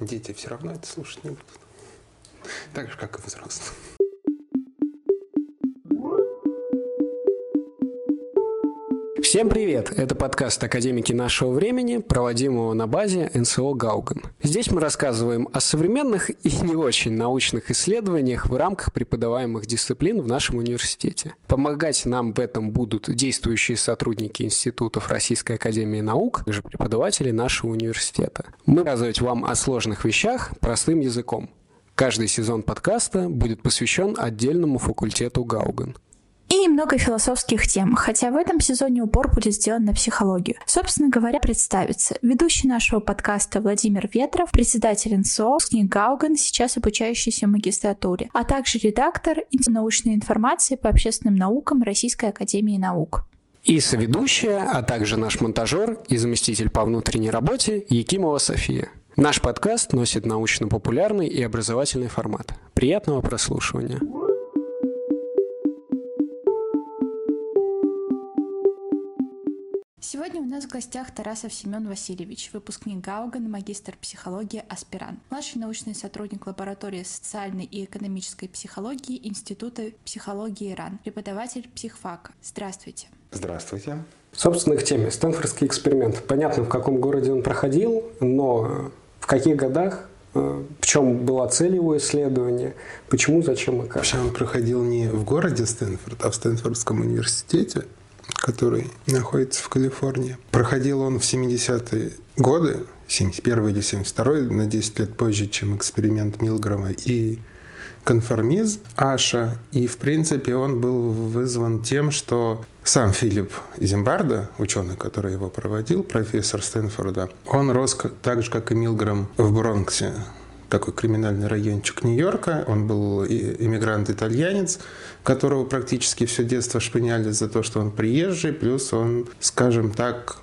Дети все равно это слушать не будут. Так же, как и взрослые. Всем привет! Это подкаст «Академики нашего времени», проводимого на базе НСО «Гауган». Здесь мы рассказываем о современных и не очень научных исследованиях в рамках преподаваемых дисциплин в нашем университете. Помогать нам в этом будут действующие сотрудники институтов Российской Академии Наук, также преподаватели нашего университета. Мы рассказывать вам о сложных вещах простым языком. Каждый сезон подкаста будет посвящен отдельному факультету Гауган – и немного философских тем, хотя в этом сезоне упор будет сделан на психологию. Собственно говоря, представиться. Ведущий нашего подкаста Владимир Ветров, председатель НСО, книг Гауган, сейчас обучающийся в магистратуре, а также редактор научной информации по общественным наукам Российской Академии Наук. И соведущая, а также наш монтажер и заместитель по внутренней работе Якимова София. Наш подкаст носит научно-популярный и образовательный формат. Приятного прослушивания. Сегодня у нас в гостях Тарасов Семен Васильевич, выпускник Гауган, магистр психологии, аспирант, младший научный сотрудник лаборатории социальной и экономической психологии Института психологии ИРАН, преподаватель психфака. Здравствуйте. Здравствуйте. Собственно, к теме. Стэнфордский эксперимент. Понятно, в каком городе он проходил, но в каких годах э, в чем была цель его исследования, почему, зачем и как. Вообще он проходил не в городе Стэнфорд, а в Стэнфордском университете который находится в Калифорнии. Проходил он в 70-е годы, 71 или 72 на 10 лет позже, чем эксперимент Милгрома и конформизм Аша. И, в принципе, он был вызван тем, что сам Филипп Зимбарда, ученый, который его проводил, профессор Стэнфорда, он рос так же, как и Милграм в Бронксе, такой криминальный райончик Нью-Йорка. Он был иммигрант-итальянец, которого практически все детство шпыняли за то, что он приезжий, плюс он, скажем так,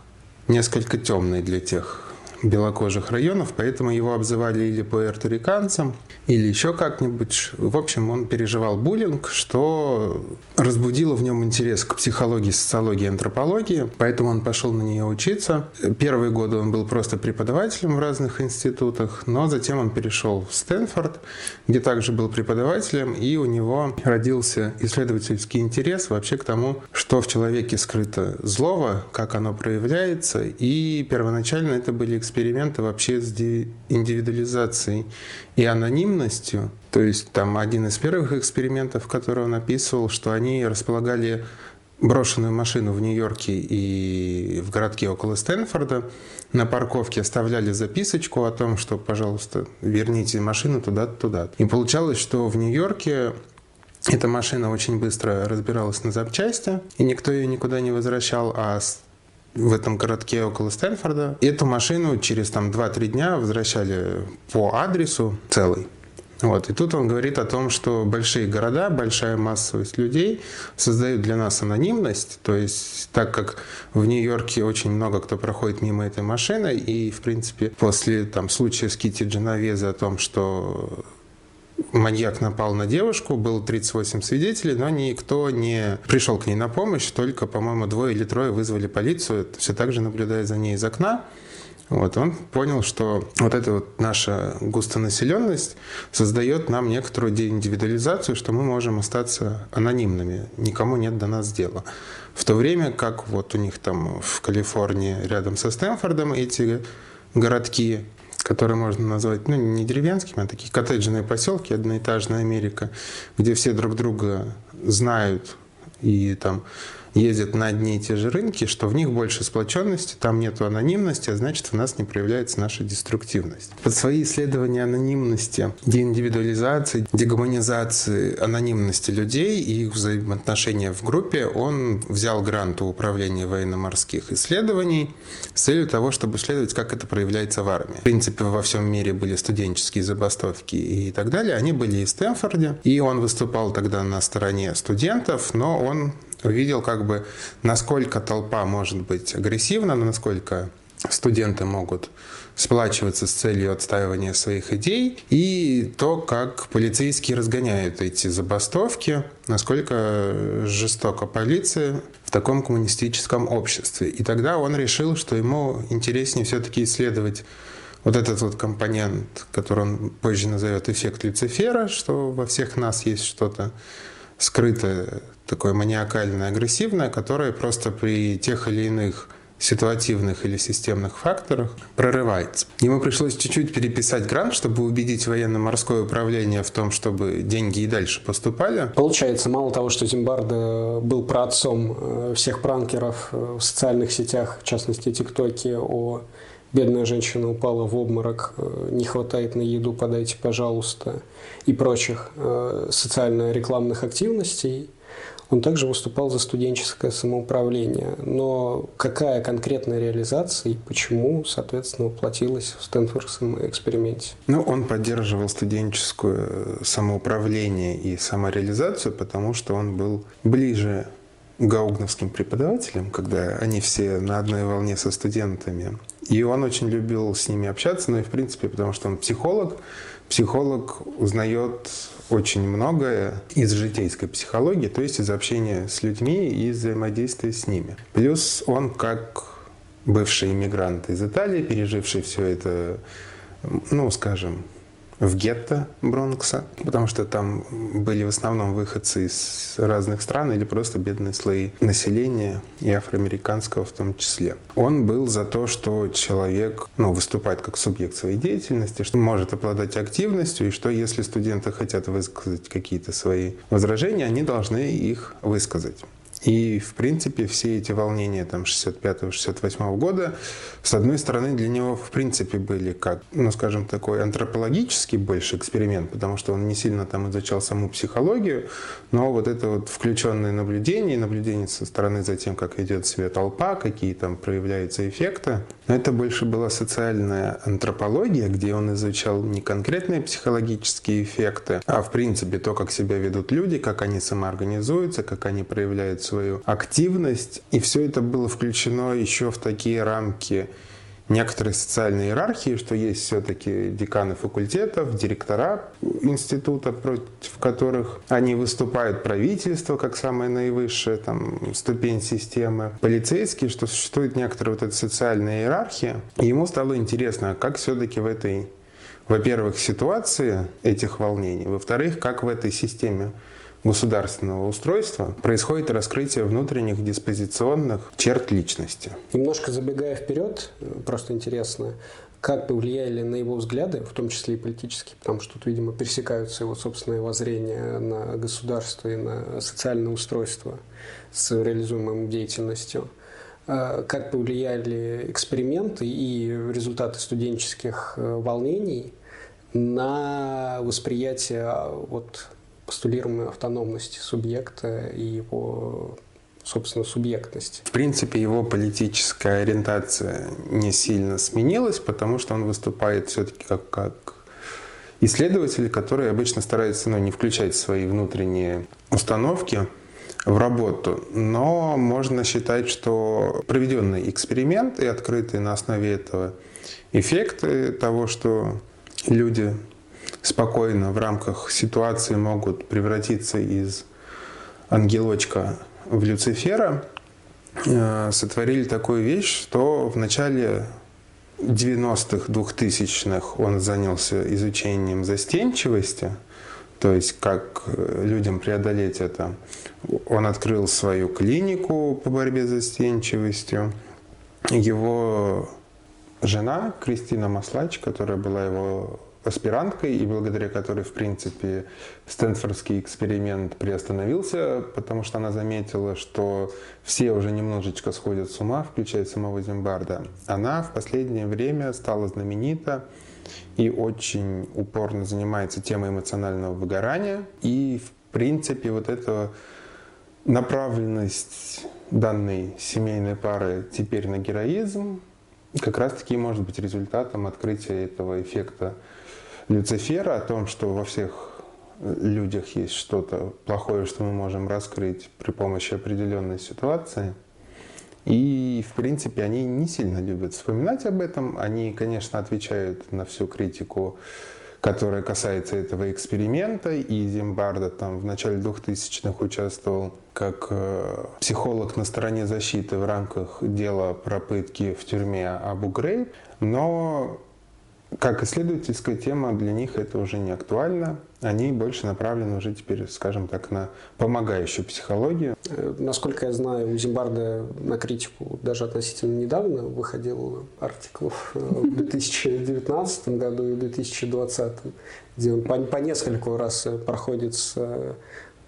несколько темный для тех белокожих районов, поэтому его обзывали или пуэрториканцем, или еще как-нибудь. В общем, он переживал буллинг, что разбудило в нем интерес к психологии, социологии, антропологии, поэтому он пошел на нее учиться. Первые годы он был просто преподавателем в разных институтах, но затем он перешел в Стэнфорд, где также был преподавателем, и у него родился исследовательский интерес вообще к тому, что в человеке скрыто злого, как оно проявляется, и первоначально это были эксперименты вообще с индивидуализацией и анонимностью. То есть там один из первых экспериментов, который он описывал, что они располагали брошенную машину в Нью-Йорке и в городке около Стэнфорда. На парковке оставляли записочку о том, что, пожалуйста, верните машину туда-то, туда. И получалось, что в Нью-Йорке эта машина очень быстро разбиралась на запчасти, и никто ее никуда не возвращал, а в этом городке около Стэнфорда. Эту машину через там 2-3 дня возвращали по адресу целый. Вот. И тут он говорит о том, что большие города, большая массовость людей создают для нас анонимность. То есть, так как в Нью-Йорке очень много кто проходит мимо этой машины, и, в принципе, после там, случая с Кити Дженовезе о том, что маньяк напал на девушку, было 38 свидетелей, но никто не пришел к ней на помощь, только, по-моему, двое или трое вызвали полицию, все так же наблюдая за ней из окна. Вот, он понял, что вот эта вот наша густонаселенность создает нам некоторую деиндивидуализацию, что мы можем остаться анонимными, никому нет до нас дела. В то время как вот у них там в Калифорнии рядом со Стэнфордом эти городки которые можно назвать, ну, не деревенскими, а такие коттеджные поселки, одноэтажная Америка, где все друг друга знают и там ездят на одни и те же рынки, что в них больше сплоченности, там нет анонимности, а значит, в нас не проявляется наша деструктивность. Под свои исследования анонимности, деиндивидуализации, дегуманизации анонимности людей и их взаимоотношения в группе он взял грант у Управления военно-морских исследований с целью того, чтобы исследовать, как это проявляется в армии. В принципе, во всем мире были студенческие забастовки и так далее. Они были и в Стэнфорде, и он выступал тогда на стороне студентов, но он увидел, как бы, насколько толпа может быть агрессивна, насколько студенты могут сплачиваться с целью отстаивания своих идей, и то, как полицейские разгоняют эти забастовки, насколько жестоко полиция в таком коммунистическом обществе. И тогда он решил, что ему интереснее все-таки исследовать вот этот вот компонент, который он позже назовет эффект Люцифера, что во всех нас есть что-то скрытое, такое маниакальное, агрессивное, которое просто при тех или иных ситуативных или системных факторах прорывается. Ему пришлось чуть-чуть переписать грант, чтобы убедить военно-морское управление в том, чтобы деньги и дальше поступали. Получается, мало того, что Зимбардо был праотцом э, всех пранкеров э, в социальных сетях, в частности ТикТоке, о бедная женщина упала в обморок, э, не хватает на еду, подайте, пожалуйста, и прочих социально-рекламных активностей, он также выступал за студенческое самоуправление. Но какая конкретная реализация и почему, соответственно, воплотилась в Стэнфордском эксперименте? Ну, он поддерживал студенческое самоуправление и самореализацию, потому что он был ближе гаугновским преподавателям, когда они все на одной волне со студентами. И он очень любил с ними общаться, ну и в принципе, потому что он психолог. Психолог узнает очень многое из житейской психологии, то есть из общения с людьми и взаимодействия с ними. Плюс он как бывший иммигрант из Италии, переживший все это, ну, скажем, в гетто Бронкса, потому что там были в основном выходцы из разных стран или просто бедные слои населения и афроамериканского в том числе. Он был за то, что человек ну, выступает как субъект своей деятельности, что может обладать активностью, и что если студенты хотят высказать какие-то свои возражения, они должны их высказать. И, в принципе, все эти волнения там 65-68 года, с одной стороны, для него, в принципе, были как, ну, скажем, такой антропологический больше эксперимент, потому что он не сильно там изучал саму психологию, но вот это вот включенное наблюдение, наблюдение со стороны за тем, как ведет себя толпа, какие там проявляются эффекты, но это больше была социальная антропология, где он изучал не конкретные психологические эффекты, а, в принципе, то, как себя ведут люди, как они самоорганизуются, как они проявляют свою активность. И все это было включено еще в такие рамки некоторой социальной иерархии, что есть все-таки деканы факультетов, директора института, против которых они выступают, правительство как самая наивысшая там, ступень системы, полицейские, что существует некоторая вот эта социальная иерархия. И ему стало интересно, а как все-таки в этой, во-первых, ситуации этих волнений, во-вторых, как в этой системе государственного устройства происходит раскрытие внутренних диспозиционных черт личности. Немножко забегая вперед, просто интересно, как повлияли на его взгляды, в том числе и политические, потому что тут, видимо, пересекаются его собственные воззрения на государство и на социальное устройство с реализуемой деятельностью. А как повлияли эксперименты и результаты студенческих э, волнений на восприятие вот постулируемой автономности субъекта и его собственно, субъектности. В принципе, его политическая ориентация не сильно сменилась, потому что он выступает все-таки как, как исследователь, который обычно старается ну, не включать свои внутренние установки в работу. Но можно считать, что проведенный эксперимент и открытые на основе этого эффекты того, что люди спокойно в рамках ситуации могут превратиться из ангелочка в Люцифера, э, сотворили такую вещь, что в начале 90-х, 2000-х он занялся изучением застенчивости, то есть как э, людям преодолеть это. Он открыл свою клинику по борьбе с застенчивостью. Его жена Кристина Маслач, которая была его аспиранткой, и благодаря которой, в принципе, Стэнфордский эксперимент приостановился, потому что она заметила, что все уже немножечко сходят с ума, включая самого Зимбарда. Она в последнее время стала знаменита и очень упорно занимается темой эмоционального выгорания. И, в принципе, вот эта направленность данной семейной пары теперь на героизм как раз-таки может быть результатом открытия этого эффекта Люцифера, о том, что во всех людях есть что-то плохое, что мы можем раскрыть при помощи определенной ситуации. И, в принципе, они не сильно любят вспоминать об этом. Они, конечно, отвечают на всю критику, которая касается этого эксперимента. И Зимбарда там в начале 2000-х участвовал как э, психолог на стороне защиты в рамках дела про пытки в тюрьме Абу Грейб. Но как исследовательская тема для них это уже не актуально. Они больше направлены уже теперь, скажем так, на помогающую психологию. Э, насколько я знаю, у Зимбарда на критику даже относительно недавно выходил артиклов э, в 2019 году и в 2020, где он по, нескольку раз проходит с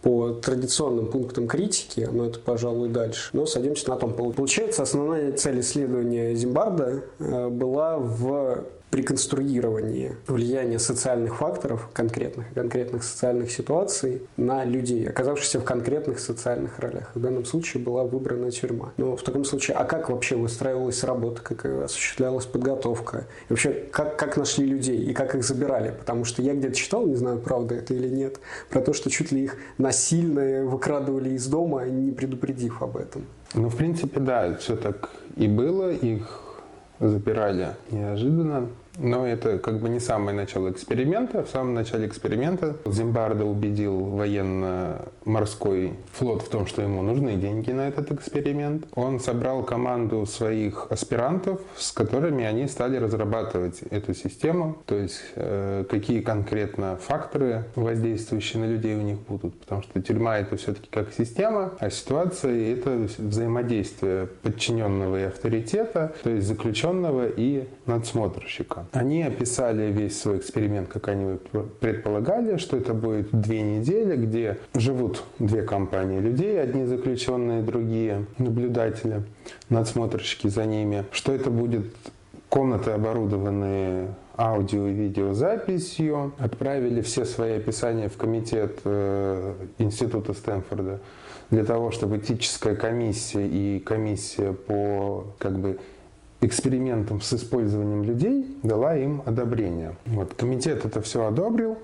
по традиционным пунктам критики, но это, пожалуй, дальше. Но садимся на том. Получается, основная цель исследования Зимбарда э, была в при конструировании влияния социальных факторов конкретных, конкретных социальных ситуаций на людей, оказавшихся в конкретных социальных ролях. В данном случае была выбрана тюрьма. Но в таком случае, а как вообще выстраивалась работа, как осуществлялась подготовка? И вообще, как, как нашли людей и как их забирали? Потому что я где-то читал, не знаю, правда это или нет, про то, что чуть ли их насильно выкрадывали из дома, не предупредив об этом. Ну, в принципе, да, все так и было. Их запирали неожиданно. Но это как бы не самое начало эксперимента. В самом начале эксперимента Зимбардо убедил военно-морской флот в том, что ему нужны деньги на этот эксперимент. Он собрал команду своих аспирантов, с которыми они стали разрабатывать эту систему. То есть э, какие конкретно факторы, воздействующие на людей у них будут. Потому что тюрьма это все-таки как система, а ситуация это взаимодействие подчиненного и авторитета, то есть заключенного и надсмотрщика. Они описали весь свой эксперимент, как они предполагали, что это будет две недели, где живут две компании людей, одни заключенные, другие наблюдатели, надсмотрщики за ними, что это будет комнаты, оборудованные аудио и видеозаписью, отправили все свои описания в комитет э, Института Стэнфорда для того, чтобы этическая комиссия и комиссия по как бы экспериментом с использованием людей дала им одобрение. Вот, комитет это все одобрил,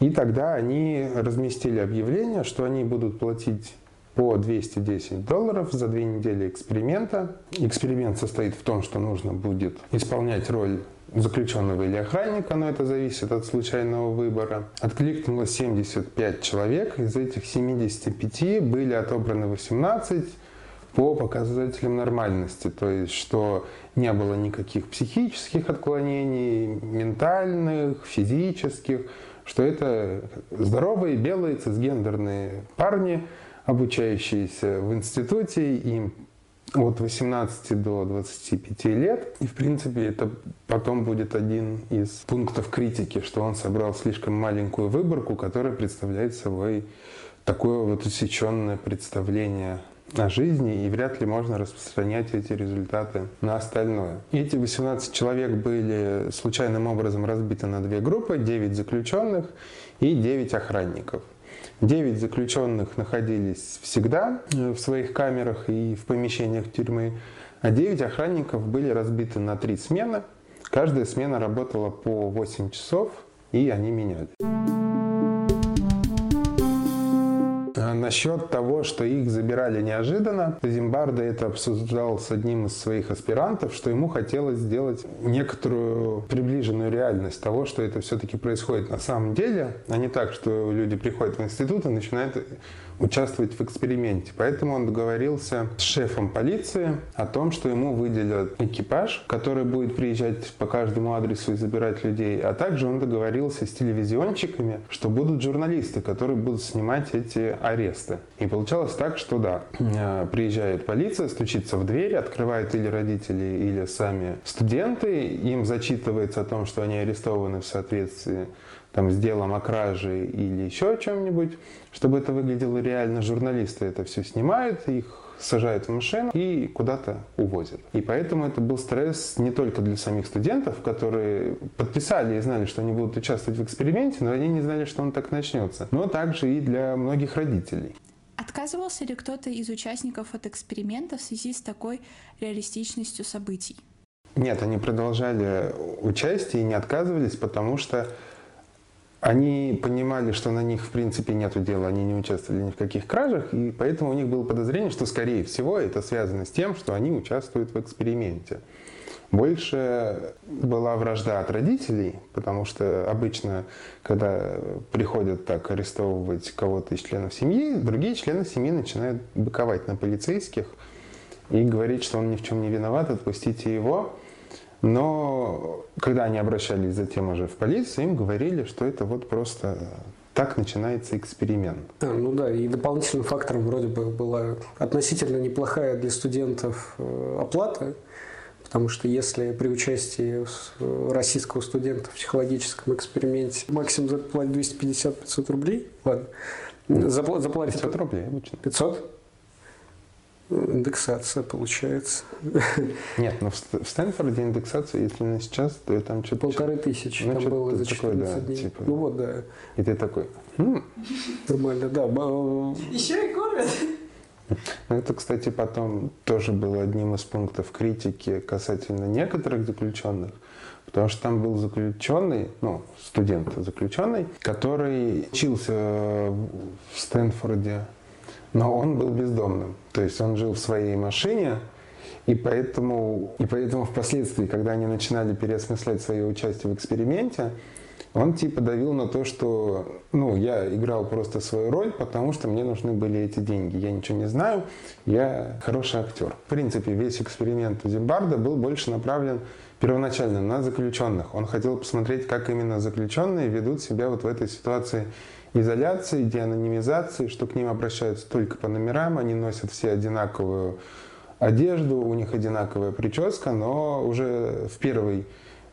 и тогда они разместили объявление, что они будут платить по 210 долларов за две недели эксперимента. Эксперимент состоит в том, что нужно будет исполнять роль заключенного или охранника, но это зависит от случайного выбора. Откликнулось 75 человек, из этих 75 были отобраны 18, по показателям нормальности, то есть что не было никаких психических отклонений, ментальных, физических, что это здоровые белые цисгендерные парни, обучающиеся в институте, им от 18 до 25 лет. И, в принципе, это потом будет один из пунктов критики, что он собрал слишком маленькую выборку, которая представляет собой такое вот усеченное представление о жизни, и вряд ли можно распространять эти результаты на остальное. Эти 18 человек были случайным образом разбиты на две группы, 9 заключенных и 9 охранников. 9 заключенных находились всегда э, в своих камерах и в помещениях тюрьмы, а 9 охранников были разбиты на три смены. Каждая смена работала по 8 часов, и они меняли. Насчет того, что их забирали неожиданно, Зимбардо это обсуждал с одним из своих аспирантов, что ему хотелось сделать некоторую приближенную реальность того, что это все-таки происходит на самом деле, а не так, что люди приходят в институт и начинают участвовать в эксперименте. Поэтому он договорился с шефом полиции о том, что ему выделят экипаж, который будет приезжать по каждому адресу и забирать людей. А также он договорился с телевизионщиками, что будут журналисты, которые будут снимать эти аресты. И получалось так, что да, э, приезжает полиция, стучится в дверь, открывают или родители, или сами студенты, им зачитывается о том, что они арестованы в соответствии там, с делом о краже или еще о чем-нибудь, чтобы это выглядело реально. Журналисты это все снимают, их сажают в машину и куда-то увозят. И поэтому это был стресс не только для самих студентов, которые подписали и знали, что они будут участвовать в эксперименте, но они не знали, что он так начнется, но также и для многих родителей. Отказывался ли кто-то из участников от эксперимента в связи с такой реалистичностью событий? Нет, они продолжали участие и не отказывались, потому что они понимали, что на них в принципе нет дела, они не участвовали ни в каких кражах, и поэтому у них было подозрение, что скорее всего это связано с тем, что они участвуют в эксперименте. Больше была вражда от родителей, потому что обычно, когда приходят так арестовывать кого-то из членов семьи, другие члены семьи начинают быковать на полицейских и говорить, что он ни в чем не виноват, отпустите его. Но когда они обращались затем уже в полицию, им говорили, что это вот просто так начинается эксперимент. А, ну да, и дополнительным фактором вроде бы была относительно неплохая для студентов э, оплата, потому что если при участии российского студента в психологическом эксперименте максимум заплатить 250-500 рублей, ладно, Запла- заплатить 500 рублей обычно. 500? Индексация получается. Нет, но ну, в Стэнфорде индексация, если на сейчас, то там что-то... Полторы тысячи ну, там было за 14 такое, да, дней. Типа, ну вот, да. И ты такой... Хм. Нормально, да. Еще и кормят. Ну, это, кстати, потом тоже было одним из пунктов критики касательно некоторых заключенных, потому что там был заключенный, ну, студент заключенный, который учился в Стэнфорде но он был бездомным. То есть он жил в своей машине, и поэтому, и поэтому впоследствии, когда они начинали переосмыслять свое участие в эксперименте, он типа давил на то, что ну, я играл просто свою роль, потому что мне нужны были эти деньги. Я ничего не знаю, я хороший актер. В принципе, весь эксперимент Зимбарда был больше направлен первоначально на заключенных. Он хотел посмотреть, как именно заключенные ведут себя вот в этой ситуации изоляции, деанонимизации, что к ним обращаются только по номерам, они носят все одинаковую одежду, у них одинаковая прическа, но уже в первый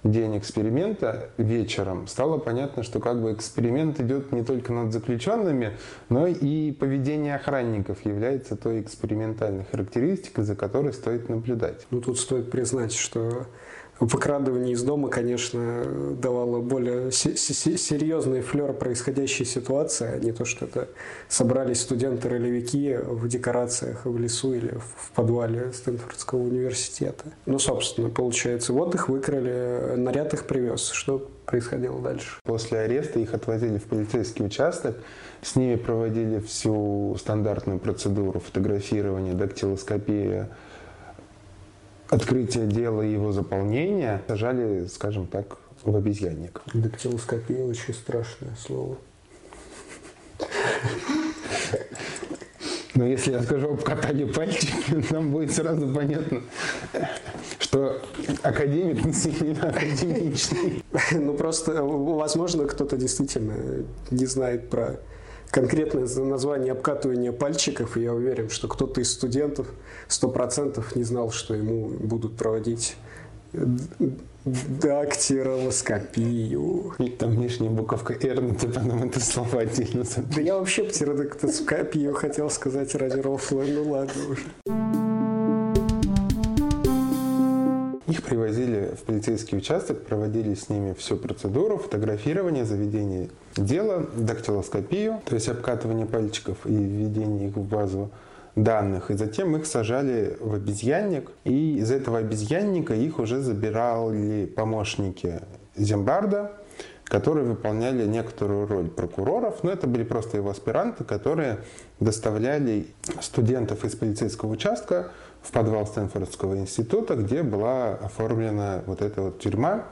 день эксперимента вечером стало понятно, что как бы эксперимент идет не только над заключенными, но и поведение охранников является той экспериментальной характеристикой, за которой стоит наблюдать. Ну тут стоит признать, что выкрадывание из дома, конечно, давало более серьезный флер происходящей ситуации, а не то, что это собрались студенты-ролевики в декорациях в лесу или в подвале Стэнфордского университета. Ну, собственно, получается, вот их выкрали, наряд их привез. Что происходило дальше? После ареста их отвозили в полицейский участок, с ними проводили всю стандартную процедуру фотографирования, дактилоскопия, открытие дела и его заполнения сажали, скажем так, в обезьянник. Дактилоскопия очень страшное слово. Но если я скажу об катании пальчиками, нам будет сразу понятно, что академик не сильно академичный. Ну просто, возможно, кто-то действительно не знает про конкретное название обкатывания пальчиков, и я уверен, что кто-то из студентов сто процентов не знал, что ему будут проводить дактилоскопию. Там лишняя буковка «Р», но ты потом это слово отдельно Да я вообще птеродактоскопию хотел сказать ради рофла, ну ладно уже. Их привозили в полицейский участок, проводили с ними всю процедуру, фотографирование, заведение дела, дактилоскопию, то есть обкатывание пальчиков и введение их в базу данных. И затем их сажали в обезьянник, и из этого обезьянника их уже забирали помощники Зимбарда, которые выполняли некоторую роль прокуроров, но это были просто его аспиранты, которые доставляли студентов из полицейского участка в подвал Стэнфордского института, где была оформлена вот эта вот тюрьма,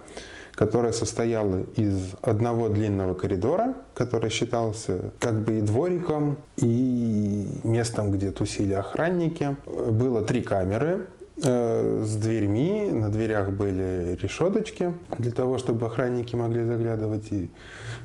которая состояла из одного длинного коридора, который считался как бы и двориком, и местом, где тусили охранники. Было три камеры, с дверьми. На дверях были решеточки для того, чтобы охранники могли заглядывать и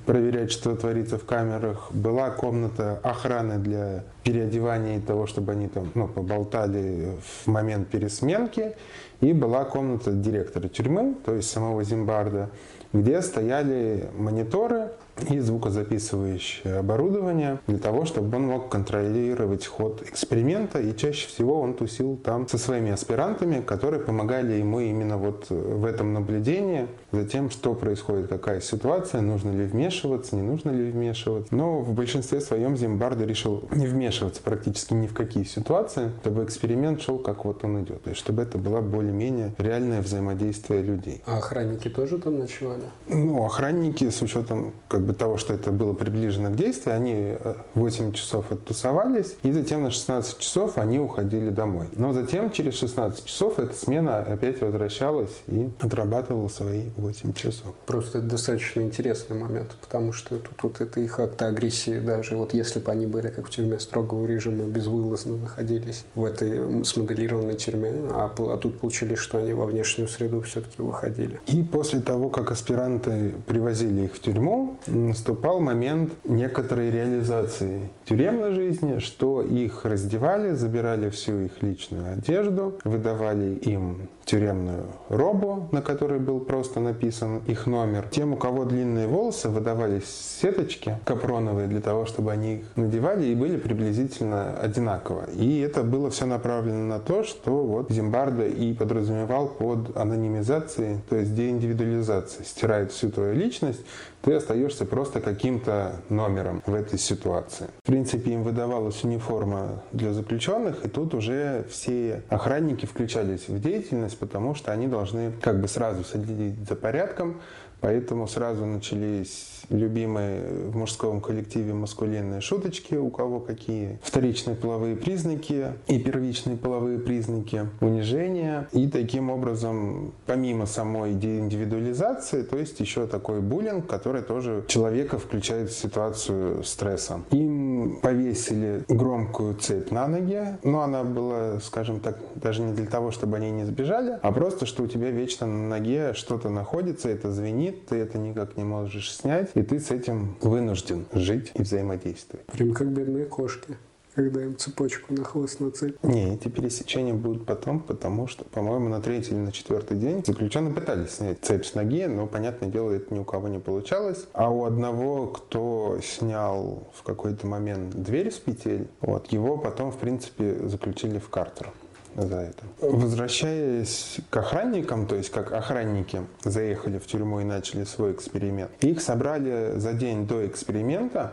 проверять, что творится в камерах. Была комната охраны для переодевания и того, чтобы они там ну, поболтали в момент пересменки. И была комната директора тюрьмы, то есть самого Зимбарда, где стояли мониторы, и звукозаписывающее оборудование для того, чтобы он мог контролировать ход эксперимента. И чаще всего он тусил там со своими аспирантами, которые помогали ему именно вот в этом наблюдении, за тем, что происходит, какая ситуация, нужно ли вмешиваться, не нужно ли вмешиваться. Но в большинстве своем Зимбардо решил не вмешиваться практически ни в какие ситуации, чтобы эксперимент шел, как вот он идет. То есть, чтобы это было более-менее реальное взаимодействие людей. А охранники тоже там ночевали? Ну, охранники с учетом как бы того, что это было приближено к действию, они 8 часов оттусовались, и затем на 16 часов они уходили домой. Но затем через 16 часов эта смена опять возвращалась и отрабатывала свои 8 часов. Просто это достаточно интересный момент, потому что тут вот это их акты агрессии даже, вот если бы они были как в тюрьме строгого режима, безвылазно находились в этой смоделированной тюрьме, а, а тут получились, что они во внешнюю среду все-таки выходили. И после того, как аспиранты привозили их в тюрьму, наступал момент некоторой реализации. Тюремной жизни, что их раздевали, забирали всю их личную одежду, выдавали им тюремную робу, на которой был просто написан их номер. Тем, у кого длинные волосы, выдавались сеточки капроновые для того, чтобы они их надевали и были приблизительно одинаково. И это было все направлено на то, что вот Зимбардо и подразумевал под анонимизацией, то есть деиндивидуализацией. Стирает всю твою личность, ты остаешься просто каким-то номером в этой ситуации. В принципе, им выдавалась униформа для заключенных, и тут уже все охранники включались в деятельность, потому что они должны как бы сразу следить за порядком, Поэтому сразу начались любимые в мужском коллективе маскулинные шуточки, у кого какие вторичные половые признаки и первичные половые признаки унижения. И таким образом, помимо самой индивидуализации, то есть еще такой буллинг, который тоже человека включает в ситуацию стресса. Им повесили громкую цепь на ноги, но она была, скажем так, даже не для того, чтобы они не сбежали, а просто, что у тебя вечно на ноге что-то находится, это звенит, звенит, ты это никак не можешь снять, и ты с этим вынужден жить и взаимодействовать. Прям как бедные кошки когда им цепочку на хвост нацепят. Не, эти пересечения будут потом, потому что, по-моему, на третий или на четвертый день заключенные пытались снять цепь с ноги, но, понятное дело, это ни у кого не получалось. А у одного, кто снял в какой-то момент дверь с петель, вот, его потом, в принципе, заключили в картер за это. Возвращаясь к охранникам, то есть как охранники заехали в тюрьму и начали свой эксперимент, их собрали за день до эксперимента,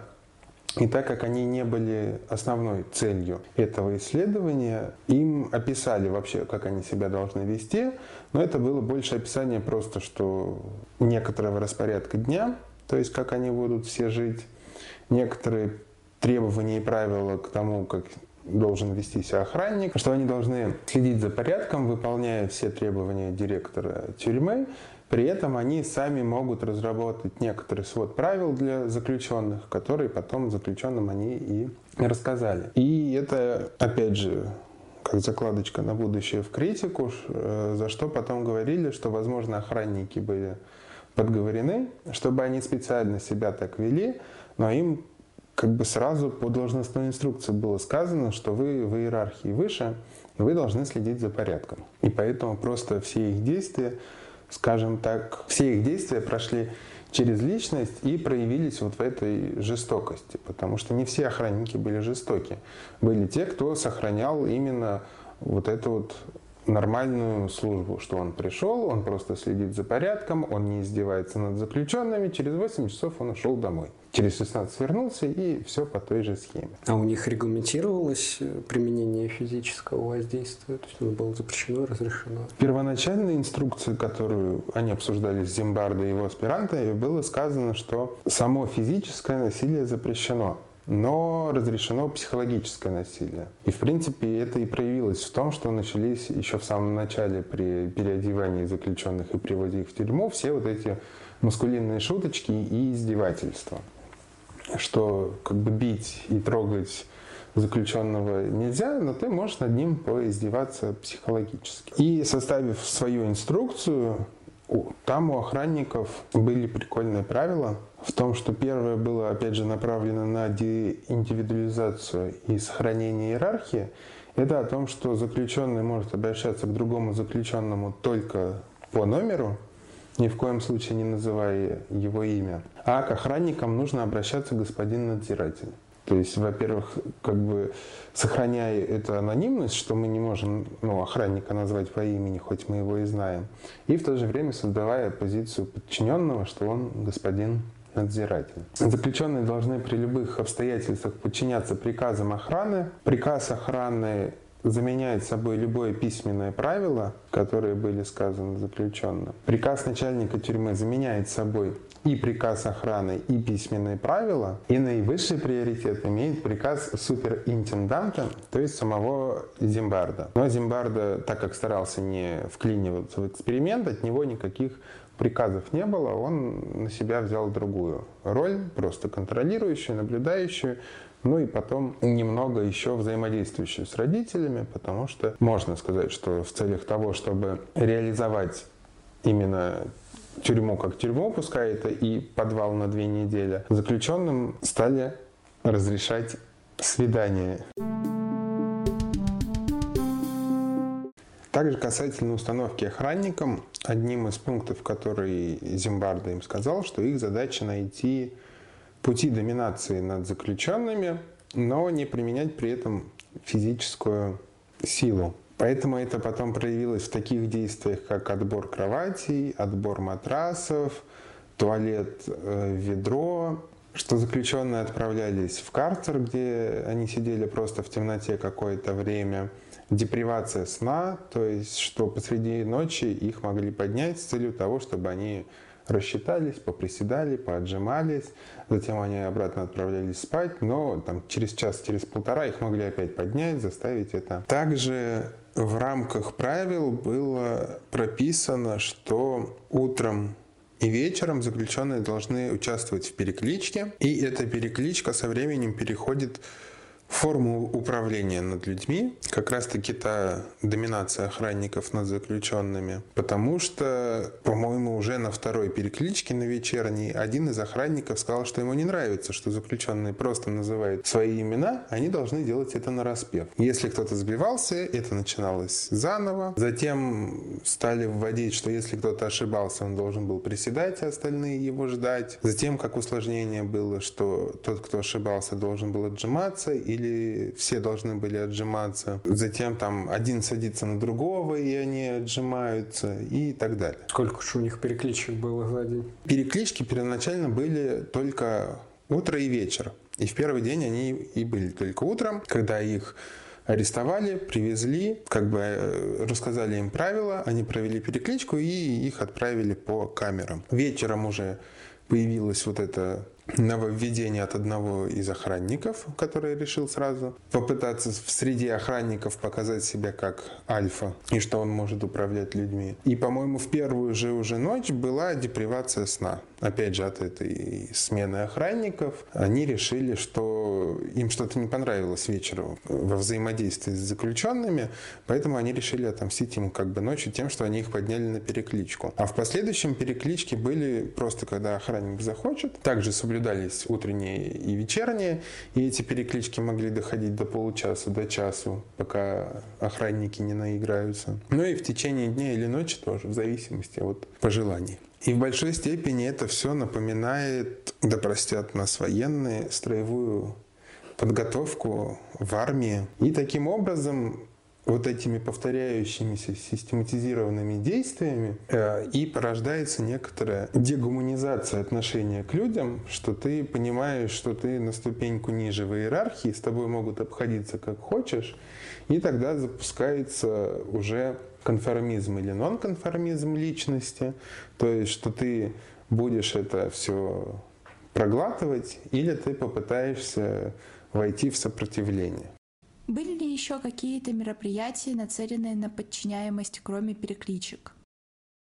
и так как они не были основной целью этого исследования, им описали вообще, как они себя должны вести, но это было больше описание просто, что некоторого распорядка дня, то есть как они будут все жить, некоторые требования и правила к тому, как должен вести себя охранник, что они должны следить за порядком, выполняя все требования директора тюрьмы. При этом они сами могут разработать некоторый свод правил для заключенных, которые потом заключенным они и рассказали. И это, опять же, как закладочка на будущее в критику, э, за что потом говорили, что, возможно, охранники были подговорены, чтобы они специально себя так вели, но им как бы сразу по должностной инструкции было сказано, что вы в иерархии выше, вы должны следить за порядком. И поэтому просто все их действия, скажем так, все их действия прошли через личность и проявились вот в этой жестокости. Потому что не все охранники были жестоки. Были те, кто сохранял именно вот эту вот нормальную службу, что он пришел, он просто следит за порядком, он не издевается над заключенными, через 8 часов он ушел домой. Через 16 вернулся и все по той же схеме. А у них регламентировалось э, применение физического воздействия? То есть оно было запрещено, разрешено? В первоначальной инструкции, которую они обсуждали с Зимбардо и его аспирантами, было сказано, что само физическое насилие запрещено но разрешено психологическое насилие. И, в принципе, это и проявилось в том, что начались еще в самом начале при переодевании заключенных и приводе их в тюрьму все вот эти маскулинные шуточки и издевательства. Что как бы бить и трогать заключенного нельзя, но ты можешь над ним поиздеваться психологически. И составив свою инструкцию, там у охранников были прикольные правила в том, что первое было, опять же, направлено на деиндивидуализацию и сохранение иерархии. Это о том, что заключенный может обращаться к другому заключенному только по номеру, ни в коем случае не называя его имя. А к охранникам нужно обращаться господин надзиратель. То есть, во-первых, как бы сохраняя эту анонимность, что мы не можем ну, охранника назвать по имени, хоть мы его и знаем, и в то же время создавая позицию подчиненного, что он господин надзиратель. Заключенные должны при любых обстоятельствах подчиняться приказам охраны. Приказ охраны заменяет собой любое письменное правило, которое были сказаны заключенным. Приказ начальника тюрьмы заменяет собой и приказ охраны, и письменные правила, и наивысший приоритет имеет приказ суперинтенданта, то есть самого Зимбарда. Но Зимбарда, так как старался не вклиниваться в эксперимент, от него никаких приказов не было, он на себя взял другую роль, просто контролирующую, наблюдающую, ну и потом немного еще взаимодействующую с родителями, потому что можно сказать, что в целях того, чтобы реализовать именно тюрьму как тюрьму, пускай это и подвал на две недели, заключенным стали разрешать свидания. Также касательно установки охранникам, одним из пунктов, который Зимбарда им сказал, что их задача найти пути доминации над заключенными, но не применять при этом физическую силу. Поэтому это потом проявилось в таких действиях, как отбор кроватей, отбор матрасов, туалет э, ведро, что заключенные отправлялись в карцер, где они сидели просто в темноте какое-то время, депривация сна, то есть что посреди ночи их могли поднять с целью того, чтобы они рассчитались, поприседали, поотжимались, затем они обратно отправлялись спать, но там через час, через полтора их могли опять поднять, заставить это. Также в рамках правил было прописано, что утром и вечером заключенные должны участвовать в перекличке, и эта перекличка со временем переходит форму управления над людьми, как раз-таки та доминация охранников над заключенными. Потому что, по-моему, уже на второй перекличке, на вечерней, один из охранников сказал, что ему не нравится, что заключенные просто называют свои имена, они должны делать это на распев. Если кто-то сбивался, это начиналось заново. Затем стали вводить, что если кто-то ошибался, он должен был приседать, а остальные его ждать. Затем, как усложнение было, что тот, кто ошибался, должен был отжиматься или или все должны были отжиматься. Затем там один садится на другого, и они отжимаются, и так далее. Сколько же у них перекличек было за день? Переклички первоначально были только утро и вечер. И в первый день они и были только утром, когда их арестовали, привезли, как бы э, рассказали им правила, они провели перекличку и их отправили по камерам. Вечером уже появилось вот это нововведение от одного из охранников, который решил сразу попытаться в среде охранников показать себя как альфа и что он может управлять людьми. И, по-моему, в первую же уже ночь была депривация сна. Опять же, от этой смены охранников они решили, что им что-то не понравилось вечером во взаимодействии с заключенными, поэтому они решили отомстить им как бы ночью тем, что они их подняли на перекличку. А в последующем переклички были просто, когда охранник захочет, также соблюдать соблюдались утренние и вечерние, и эти переклички могли доходить до получаса, до часу, пока охранники не наиграются. Ну и в течение дня или ночи тоже, в зависимости от пожеланий. И в большой степени это все напоминает, да простят нас военные, строевую подготовку в армии. И таким образом вот этими повторяющимися систематизированными действиями э, и порождается некоторая дегуманизация отношения к людям, что ты понимаешь, что ты на ступеньку ниже в иерархии, с тобой могут обходиться как хочешь, и тогда запускается уже конформизм или нонконформизм личности, то есть что ты будешь это все проглатывать или ты попытаешься войти в сопротивление. Были ли еще какие-то мероприятия, нацеленные на подчиняемость, кроме перекличек?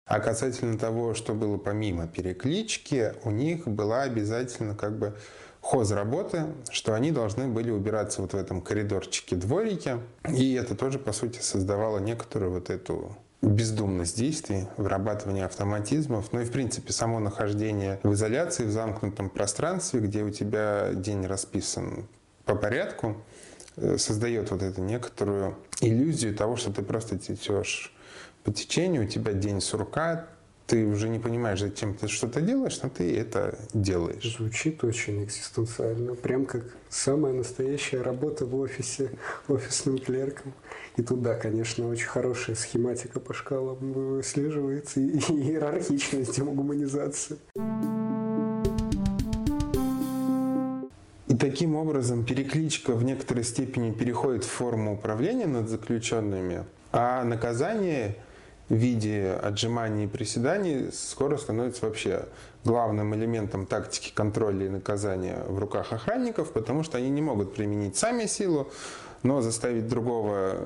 А касательно того, что было помимо переклички, у них была обязательно как бы хоз работы, что они должны были убираться вот в этом коридорчике дворике. И это тоже, по сути, создавало некоторую вот эту бездумность действий, вырабатывание автоматизмов, ну и, в принципе, само нахождение в изоляции, в замкнутом пространстве, где у тебя день расписан по порядку, создает вот эту некоторую иллюзию того, что ты просто течешь по течению, у тебя день сурка, ты уже не понимаешь, зачем ты что-то делаешь, но ты это делаешь. Звучит очень экзистенциально. Прям как самая настоящая работа в офисе, офисным клерком. И тут, да, конечно, очень хорошая схематика по шкалам выслеживается и иерархичность, демогуманизация. таким образом перекличка в некоторой степени переходит в форму управления над заключенными, а наказание в виде отжиманий и приседаний скоро становится вообще главным элементом тактики контроля и наказания в руках охранников, потому что они не могут применить сами силу, но заставить другого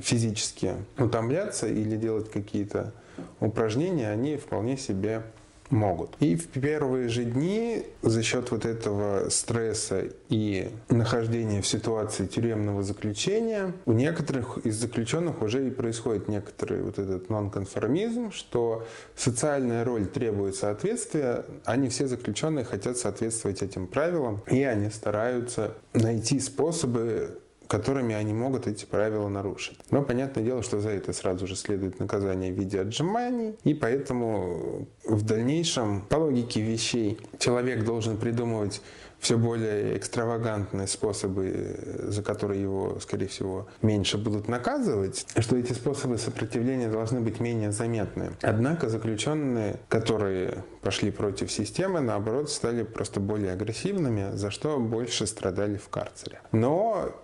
физически утомляться или делать какие-то упражнения они вполне себе могут. И в первые же дни за счет вот этого стресса и нахождения в ситуации тюремного заключения у некоторых из заключенных уже и происходит некоторый вот этот нонконформизм, что социальная роль требует соответствия, а не все заключенные хотят соответствовать этим правилам, и они стараются найти способы которыми они могут эти правила нарушить. Но понятное дело, что за это сразу же следует наказание в виде отжиманий, и поэтому в дальнейшем, по логике вещей, человек должен придумывать все более экстравагантные способы, за которые его, скорее всего, меньше будут наказывать, что эти способы сопротивления должны быть менее заметны. Однако заключенные, которые пошли против системы, наоборот, стали просто более агрессивными, за что больше страдали в карцере. Но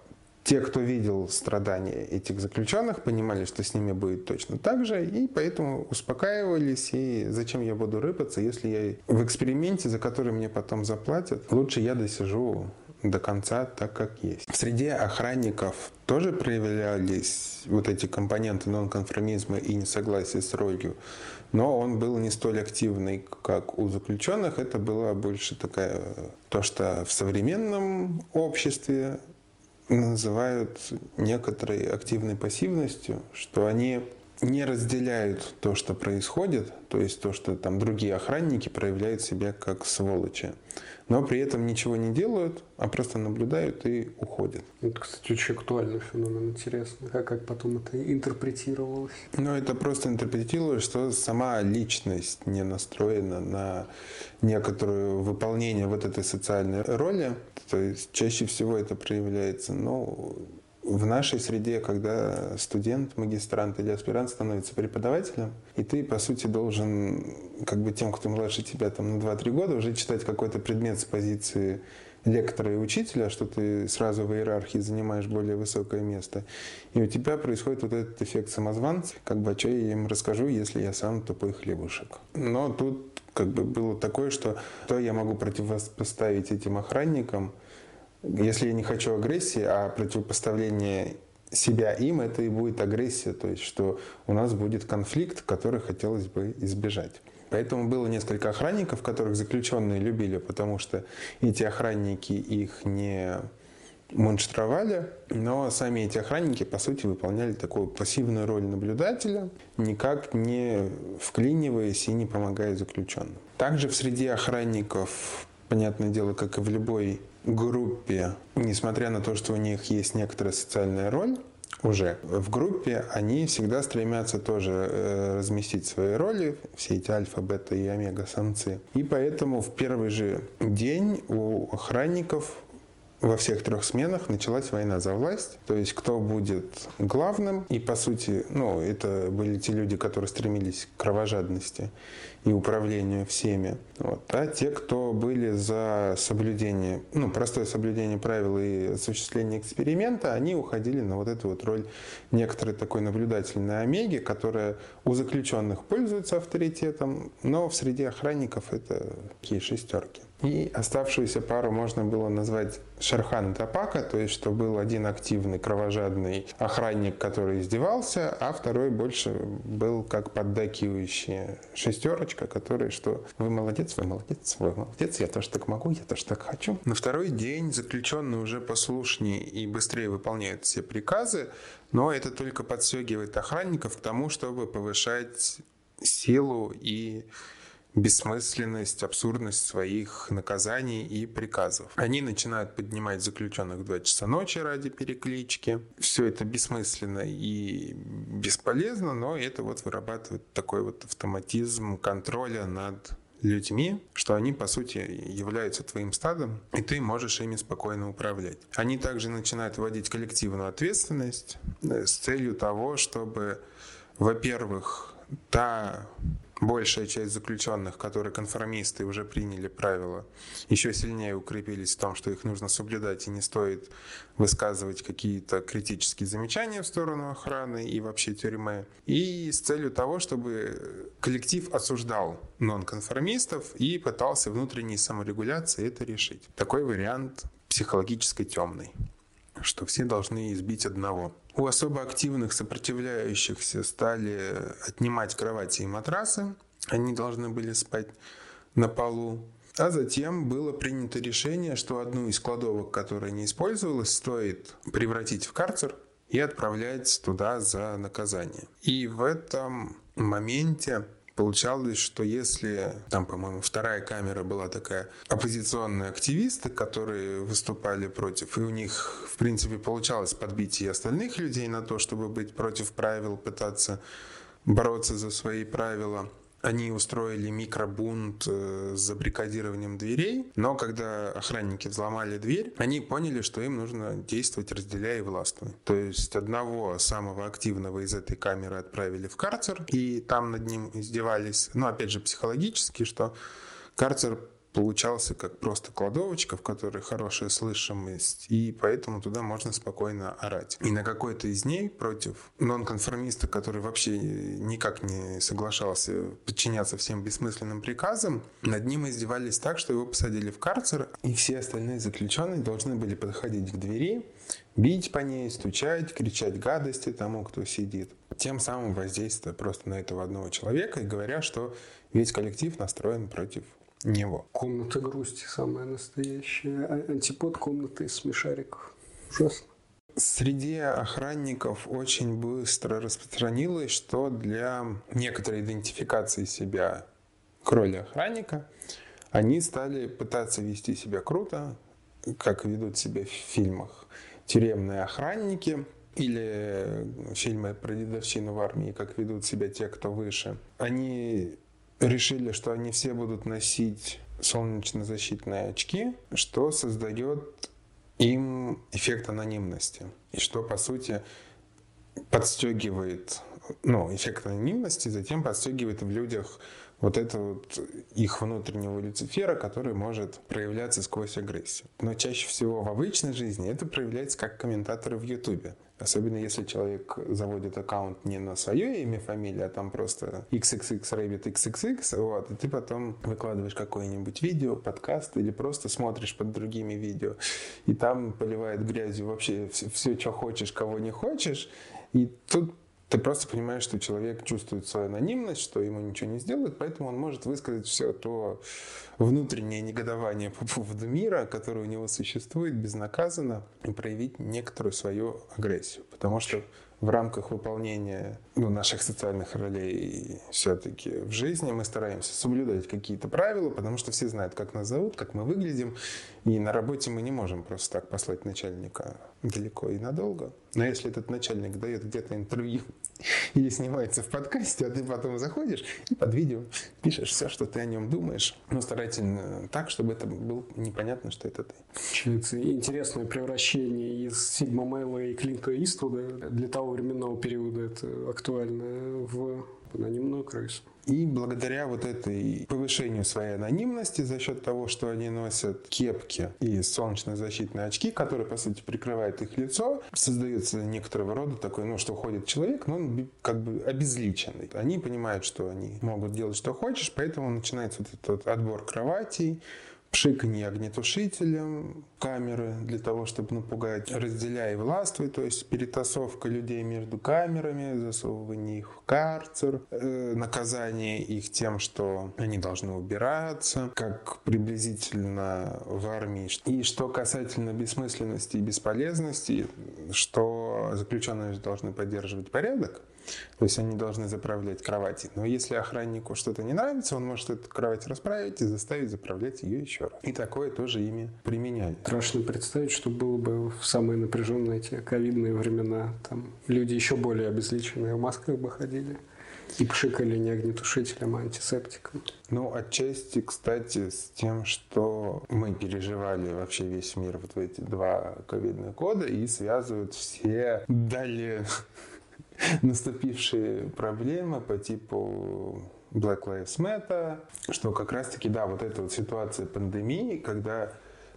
те, кто видел страдания этих заключенных, понимали, что с ними будет точно так же, и поэтому успокаивались, и зачем я буду рыпаться, если я в эксперименте, за который мне потом заплатят, лучше я досижу до конца так, как есть. В среде охранников тоже проявлялись вот эти компоненты нонконформизма и несогласия с ролью, но он был не столь активный, как у заключенных. Это было больше такая, то, что в современном обществе называют некоторой активной пассивностью, что они не разделяют то, что происходит, то есть то, что там другие охранники проявляют себя как сволочи, но при этом ничего не делают, а просто наблюдают и уходят. Это, кстати, очень актуальный феномен, интересно, как, как потом это интерпретировалось. Ну, это просто интерпретируется, что сама личность не настроена на некоторое выполнение вот этой социальной роли, то есть чаще всего это проявляется, ну, в нашей среде, когда студент, магистрант или аспирант становится преподавателем, и ты, по сути, должен, как бы тем, кто младше тебя там на 2-3 года, уже читать какой-то предмет с позиции лектора и учителя, что ты сразу в иерархии занимаешь более высокое место. И у тебя происходит вот этот эффект самозванца, как бы, а что я им расскажу, если я сам тупой хлебушек. Но тут как бы было такое, что то я могу противопоставить этим охранникам – если я не хочу агрессии, а противопоставление себя им, это и будет агрессия, то есть что у нас будет конфликт, который хотелось бы избежать. Поэтому было несколько охранников, которых заключенные любили, потому что эти охранники их не мунштровали, но сами эти охранники, по сути, выполняли такую пассивную роль наблюдателя, никак не вклиниваясь и не помогая заключенным. Также в среде охранников, понятное дело, как и в любой группе, несмотря на то, что у них есть некоторая социальная роль, уже в группе они всегда стремятся тоже э, разместить свои роли, все эти альфа, бета и омега самцы. И поэтому в первый же день у охранников во всех трех сменах началась война за власть. То есть кто будет главным. И по сути, ну, это были те люди, которые стремились к кровожадности и управлению всеми. Вот. А те, кто были за соблюдение, ну, простое соблюдение правил и осуществление эксперимента, они уходили на вот эту вот роль некоторой такой наблюдательной омеги, которая у заключенных пользуется авторитетом, но в среде охранников это такие шестерки. И оставшуюся пару можно было назвать Шерхан Тапака, то есть что был один активный, кровожадный охранник, который издевался, а второй больше был как поддакивающий шестерочка, который что «Вы молодец, вы молодец, вы молодец, я тоже так могу, я тоже так хочу». На второй день заключенный уже послушнее и быстрее выполняет все приказы, но это только подстегивает охранников к тому, чтобы повышать силу и бессмысленность, абсурдность своих наказаний и приказов. Они начинают поднимать заключенных в 2 часа ночи ради переклички. Все это бессмысленно и бесполезно, но это вот вырабатывает такой вот автоматизм контроля над людьми, что они, по сути, являются твоим стадом, и ты можешь ими спокойно управлять. Они также начинают вводить коллективную ответственность э, с целью того, чтобы, во-первых, та большая часть заключенных, которые конформисты уже приняли правила, еще сильнее укрепились в том, что их нужно соблюдать и не стоит высказывать какие-то критические замечания в сторону охраны и вообще тюрьмы. И с целью того, чтобы коллектив осуждал нонконформистов и пытался внутренней саморегуляцией это решить. Такой вариант психологической темный что все должны избить одного. У особо активных сопротивляющихся стали отнимать кровати и матрасы. Они должны были спать на полу. А затем было принято решение, что одну из кладовок, которая не использовалась, стоит превратить в карцер и отправлять туда за наказание. И в этом моменте Получалось, что если, там, по-моему, вторая камера была такая, оппозиционные активисты, которые выступали против, и у них, в принципе, получалось подбить и остальных людей на то, чтобы быть против правил, пытаться бороться за свои правила – они устроили микробунт э, с забрикадированием дверей, но когда охранники взломали дверь, они поняли, что им нужно действовать, разделяя и властвуя. То есть одного самого активного из этой камеры отправили в карцер, и там над ним издевались, ну, опять же, психологически, что карцер получался как просто кладовочка, в которой хорошая слышимость, и поэтому туда можно спокойно орать. И на какой-то из дней против нонконформиста, который вообще никак не соглашался подчиняться всем бессмысленным приказам, над ним издевались так, что его посадили в карцер, и все остальные заключенные должны были подходить к двери, бить по ней, стучать, кричать гадости тому, кто сидит. Тем самым воздействуя просто на этого одного человека и говоря, что весь коллектив настроен против него. Комната грусти самая настоящая. А антипод комнаты из смешариков. Ужасно. Среди охранников очень быстро распространилось, что для некоторой идентификации себя к роли охранника они стали пытаться вести себя круто, как ведут себя в фильмах тюремные охранники или фильмы про дедовщину в армии, как ведут себя те, кто выше. Они решили, что они все будут носить солнечно-защитные очки, что создает им эффект анонимности. И что, по сути, подстегивает, ну, эффект анонимности, затем подстегивает в людях вот это вот их внутреннего Люцифера, который может проявляться сквозь агрессию. Но чаще всего в обычной жизни это проявляется как комментаторы в Ютубе. Особенно если человек заводит аккаунт не на свое имя, фамилия, а там просто XXX Rabbit XXX, вот, и ты потом выкладываешь какое-нибудь видео, подкаст или просто смотришь под другими видео, и там поливает грязью вообще все, все что хочешь, кого не хочешь, и тут ты просто понимаешь, что человек чувствует свою анонимность, что ему ничего не сделают, поэтому он может высказать все то внутреннее негодование по поводу мира, которое у него существует безнаказанно, и проявить некоторую свою агрессию. Потому что в рамках выполнения ну, наших социальных ролей все-таки в жизни мы стараемся соблюдать какие-то правила, потому что все знают, как нас зовут, как мы выглядим, и на работе мы не можем просто так послать начальника далеко и надолго. Но если этот начальник дает где-то интервью или снимается в подкасте, а ты потом заходишь и под видео пишешь все, что ты о нем думаешь, но старательно так, чтобы это было непонятно, что это ты. Интересное превращение из Сигма Мэйла и Клинта Иствуда для того временного периода это актуально в анонимную крысу. И благодаря вот этой повышению своей анонимности за счет того, что они носят кепки и солнечно-защитные очки, которые, по сути, прикрывают их лицо, создается некоторого рода такой, ну, что ходит человек, но он как бы обезличенный. Они понимают, что они могут делать, что хочешь, поэтому начинается вот этот отбор кроватей, пшиканье огнетушителем камеры для того, чтобы напугать, разделяя и властвуй, то есть перетасовка людей между камерами, засовывание их в карцер, э, наказание их тем, что они должны убираться, как приблизительно в армии. И что касательно бессмысленности и бесполезности, что заключенные должны поддерживать порядок, то есть они должны заправлять кровати. Но если охраннику что-то не нравится, он может эту кровать расправить и заставить заправлять ее еще раз. И такое тоже ими применяли. Страшно представить, что было бы в самые напряженные эти ковидные времена. Там люди еще более обезличенные в масках бы ходили. И пшикали не огнетушителем, а антисептиком. Ну, отчасти, кстати, с тем, что мы переживали вообще весь мир вот в эти два ковидных года и связывают все далее наступившие проблемы по типу Black Lives Matter, что как раз-таки, да, вот эта вот ситуация пандемии, когда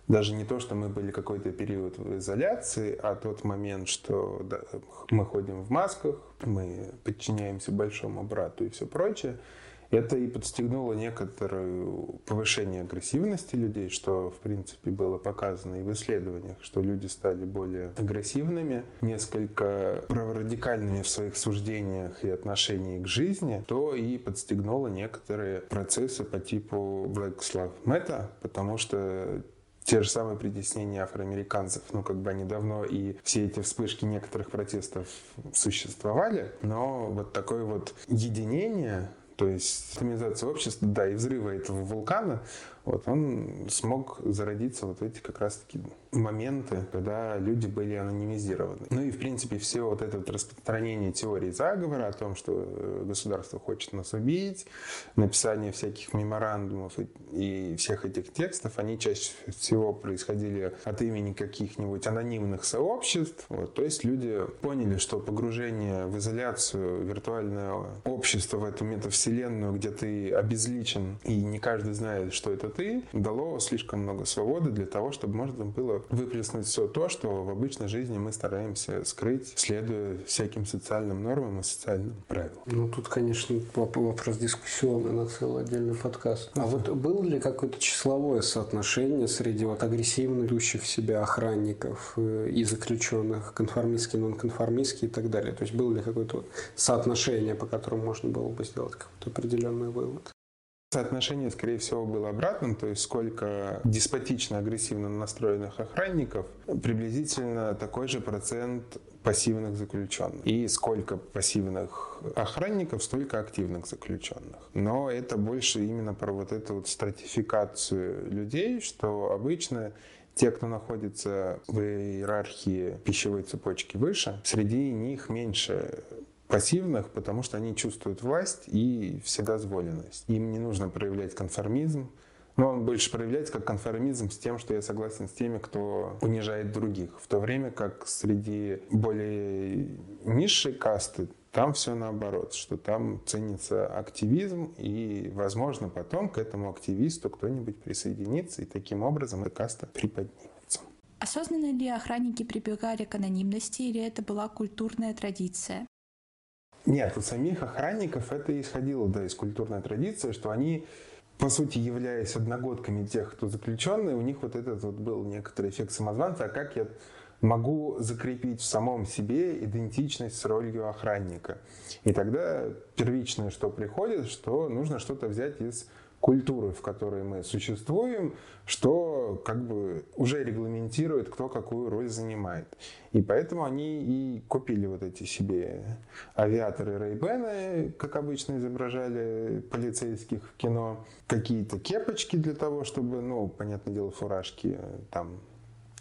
даже не то, что мы были какой-то период в изоляции, а тот момент, что да, мы ходим в масках, мы подчиняемся большому брату и все прочее, это и подстегнуло некоторое повышение агрессивности людей, что, в принципе, было показано и в исследованиях, что люди стали более агрессивными, несколько праворадикальными в своих суждениях и отношении к жизни, то и подстегнуло некоторые процессы по типу Black Lives Matter, потому что те же самые притеснения афроамериканцев, ну, как бы они давно и все эти вспышки некоторых протестов существовали, но вот такое вот единение то есть атомизация общества, да, и взрыва этого вулкана, вот, он смог зародиться вот эти как раз-таки моменты, когда люди были анонимизированы. Ну и, в принципе, все вот это вот распространение теории заговора о том, что э, государство хочет нас убить, написание всяких меморандумов и, всех этих текстов, они чаще всего происходили от имени каких-нибудь анонимных сообществ. Вот. То есть люди поняли, что погружение в изоляцию, виртуальное общество, в эту метавселенную, где ты обезличен, и не каждый знает, что это ты, дало слишком много свободы для того, чтобы можно было выплеснуть все то, что в обычной жизни мы стараемся скрыть, следуя всяким социальным нормам и социальным правилам. Ну, тут, конечно, вопрос дискуссионный на целый отдельный подкаст. А вот было ли какое-то числовое соотношение среди вот агрессивно идущих в себя охранников э, и заключенных, конформистские, нонконформистские и так далее? То есть было ли какое-то соотношение, по которому можно было бы сделать какой-то определенный вывод? Соотношение, скорее всего, было обратным, то есть сколько деспотично агрессивно настроенных охранников, приблизительно такой же процент пассивных заключенных. И сколько пассивных охранников, столько активных заключенных. Но это больше именно про вот эту вот стратификацию людей, что обычно те, кто находится в иерархии пищевой цепочки выше, среди них меньше пассивных, потому что они чувствуют власть и вседозволенность. Им не нужно проявлять конформизм, но он больше проявляется как конформизм с тем, что я согласен с теми, кто унижает других. В то время как среди более низшей касты там все наоборот, что там ценится активизм, и, возможно, потом к этому активисту кто-нибудь присоединится, и таким образом эта каста приподнимется. Осознанно ли охранники прибегали к анонимности, или это была культурная традиция? Нет, у самих охранников это исходило да, из культурной традиции, что они, по сути, являясь одногодками тех, кто заключенный, у них вот этот вот был некоторый эффект самозванца, а как я могу закрепить в самом себе идентичность с ролью охранника. И тогда первичное, что приходит, что нужно что-то взять из культуры, в которой мы существуем, что как бы уже регламентирует, кто какую роль занимает. И поэтому они и купили вот эти себе авиаторы Рейбены, как обычно изображали полицейских в кино, какие-то кепочки для того, чтобы, ну, понятное дело, фуражки там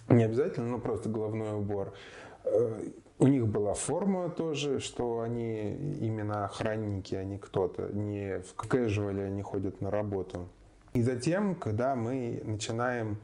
не обязательно, но просто головной убор э, у них была форма тоже, что они именно охранники, а не кто-то. Не в кэжуале они ходят на работу. И затем, когда мы начинаем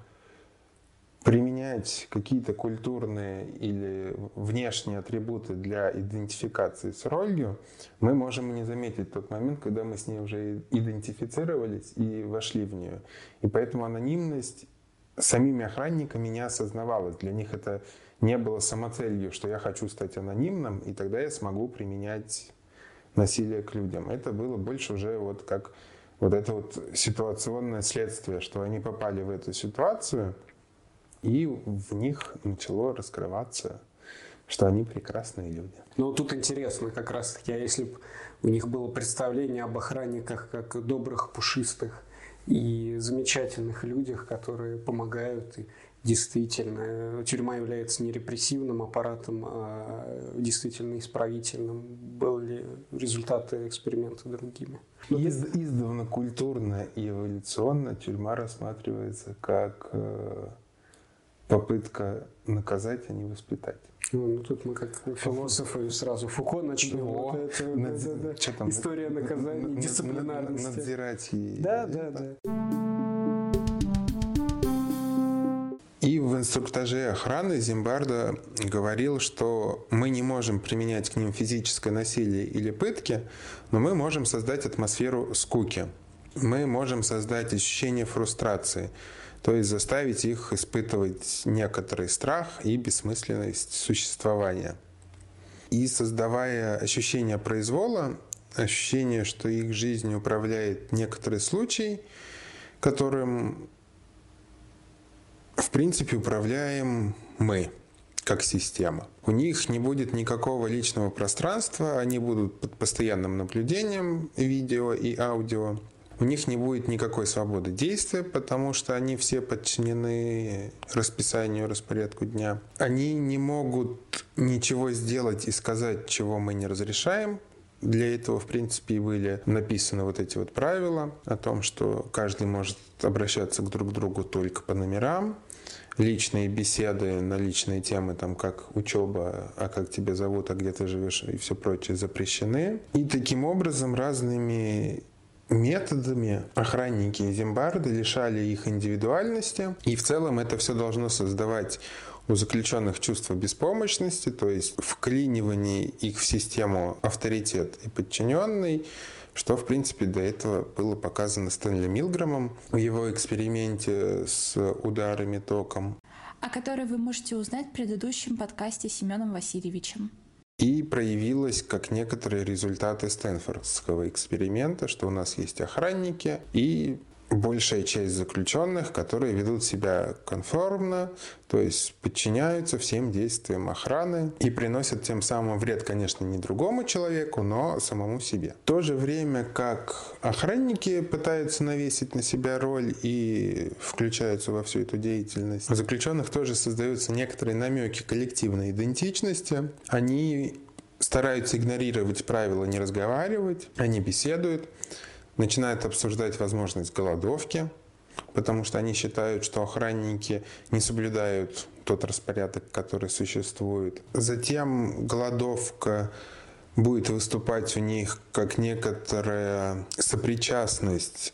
применять какие-то культурные или внешние атрибуты для идентификации с ролью, мы можем не заметить тот момент, когда мы с ней уже идентифицировались и вошли в нее. И поэтому анонимность самими охранниками не осознавалась. Для них это не было самоцелью, что я хочу стать анонимным, и тогда я смогу применять насилие к людям. Это было больше уже вот как вот это вот ситуационное следствие, что они попали в эту ситуацию, и в них начало раскрываться что они прекрасные люди. Ну, тут интересно как раз-таки, а если бы у них было представление об охранниках как добрых, пушистых и замечательных людях, которые помогают и действительно тюрьма является не репрессивным аппаратом, а действительно исправительным. Были ли результаты эксперимента другими? Из, издавна культурно и эволюционно тюрьма рассматривается как э, попытка наказать, а не воспитать. Ну, ну тут мы как философы сразу Фуко начнем. О, вот это, над... да, да, да. Там? История наказания, дисциплинарности. Надзирать и... Да, да, да. И в инструктаже охраны Зимбарда говорил, что мы не можем применять к ним физическое насилие или пытки, но мы можем создать атмосферу скуки. Мы можем создать ощущение фрустрации, то есть заставить их испытывать некоторый страх и бессмысленность существования. И создавая ощущение произвола, ощущение, что их жизнью управляет некоторый случай, которым в принципе управляем мы как система. У них не будет никакого личного пространства, они будут под постоянным наблюдением видео и аудио. У них не будет никакой свободы действия, потому что они все подчинены расписанию, распорядку дня. Они не могут ничего сделать и сказать, чего мы не разрешаем, для этого, в принципе, и были написаны вот эти вот правила о том, что каждый может обращаться к друг другу только по номерам, личные беседы на личные темы, там как учеба, а как тебя зовут, а где ты живешь и все прочее запрещены. И таким образом разными методами охранники Зимбарды лишали их индивидуальности. И в целом это все должно создавать у заключенных чувство беспомощности, то есть вклинивание их в систему авторитет и подчиненный, что, в принципе, до этого было показано Стэнли Милграмом в его эксперименте с ударами током. О которой вы можете узнать в предыдущем подкасте с Семеном Васильевичем. И проявилось как некоторые результаты Стэнфордского эксперимента, что у нас есть охранники, и большая часть заключенных, которые ведут себя конформно, то есть подчиняются всем действиям охраны и приносят тем самым вред, конечно, не другому человеку, но самому себе. В то же время, как охранники пытаются навесить на себя роль и включаются во всю эту деятельность, у заключенных тоже создаются некоторые намеки коллективной идентичности. Они стараются игнорировать правила не разговаривать, они беседуют, начинают обсуждать возможность голодовки, потому что они считают, что охранники не соблюдают тот распорядок, который существует. Затем голодовка будет выступать у них как некоторая сопричастность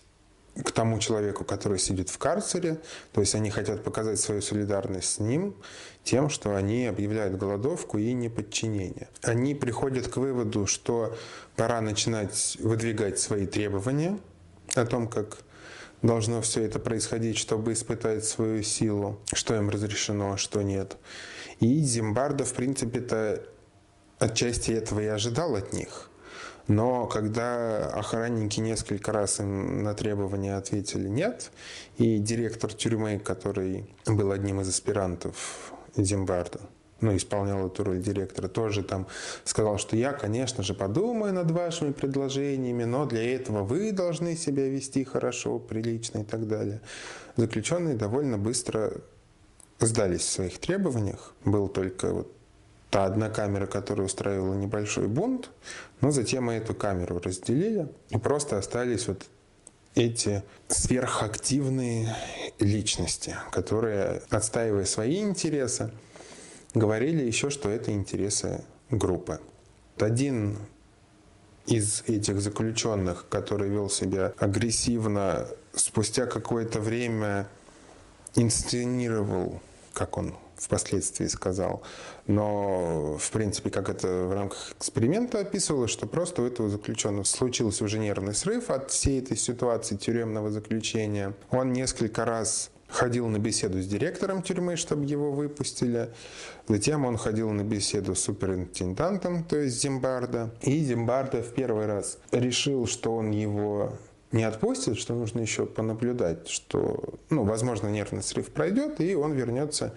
к тому человеку, который сидит в карцере. То есть они хотят показать свою солидарность с ним тем, что они объявляют голодовку и неподчинение. Они приходят к выводу, что пора начинать выдвигать свои требования о том, как должно все это происходить, чтобы испытать свою силу, что им разрешено, а что нет. И Зимбарда, в принципе-то, отчасти этого и ожидал от них – но когда охранники несколько раз им на требования ответили «нет», и директор тюрьмы, который был одним из аспирантов Зимбарда, ну, исполнял эту роль директора, тоже там сказал, что я, конечно же, подумаю над вашими предложениями, но для этого вы должны себя вести хорошо, прилично и так далее. Заключенные довольно быстро сдались в своих требованиях. Был только вот та одна камера, которая устраивала небольшой бунт, но затем мы эту камеру разделили и просто остались вот эти сверхактивные личности, которые, отстаивая свои интересы, говорили еще, что это интересы группы. Один из этих заключенных, который вел себя агрессивно, спустя какое-то время инсценировал, как он впоследствии сказал. Но, в принципе, как это в рамках эксперимента описывалось, что просто у этого заключенного случился уже нервный срыв от всей этой ситуации тюремного заключения. Он несколько раз ходил на беседу с директором тюрьмы, чтобы его выпустили. Затем он ходил на беседу с суперинтендантом, то есть Зимбарда. И Зимбарда в первый раз решил, что он его не отпустит, что нужно еще понаблюдать, что, ну, возможно, нервный срыв пройдет, и он вернется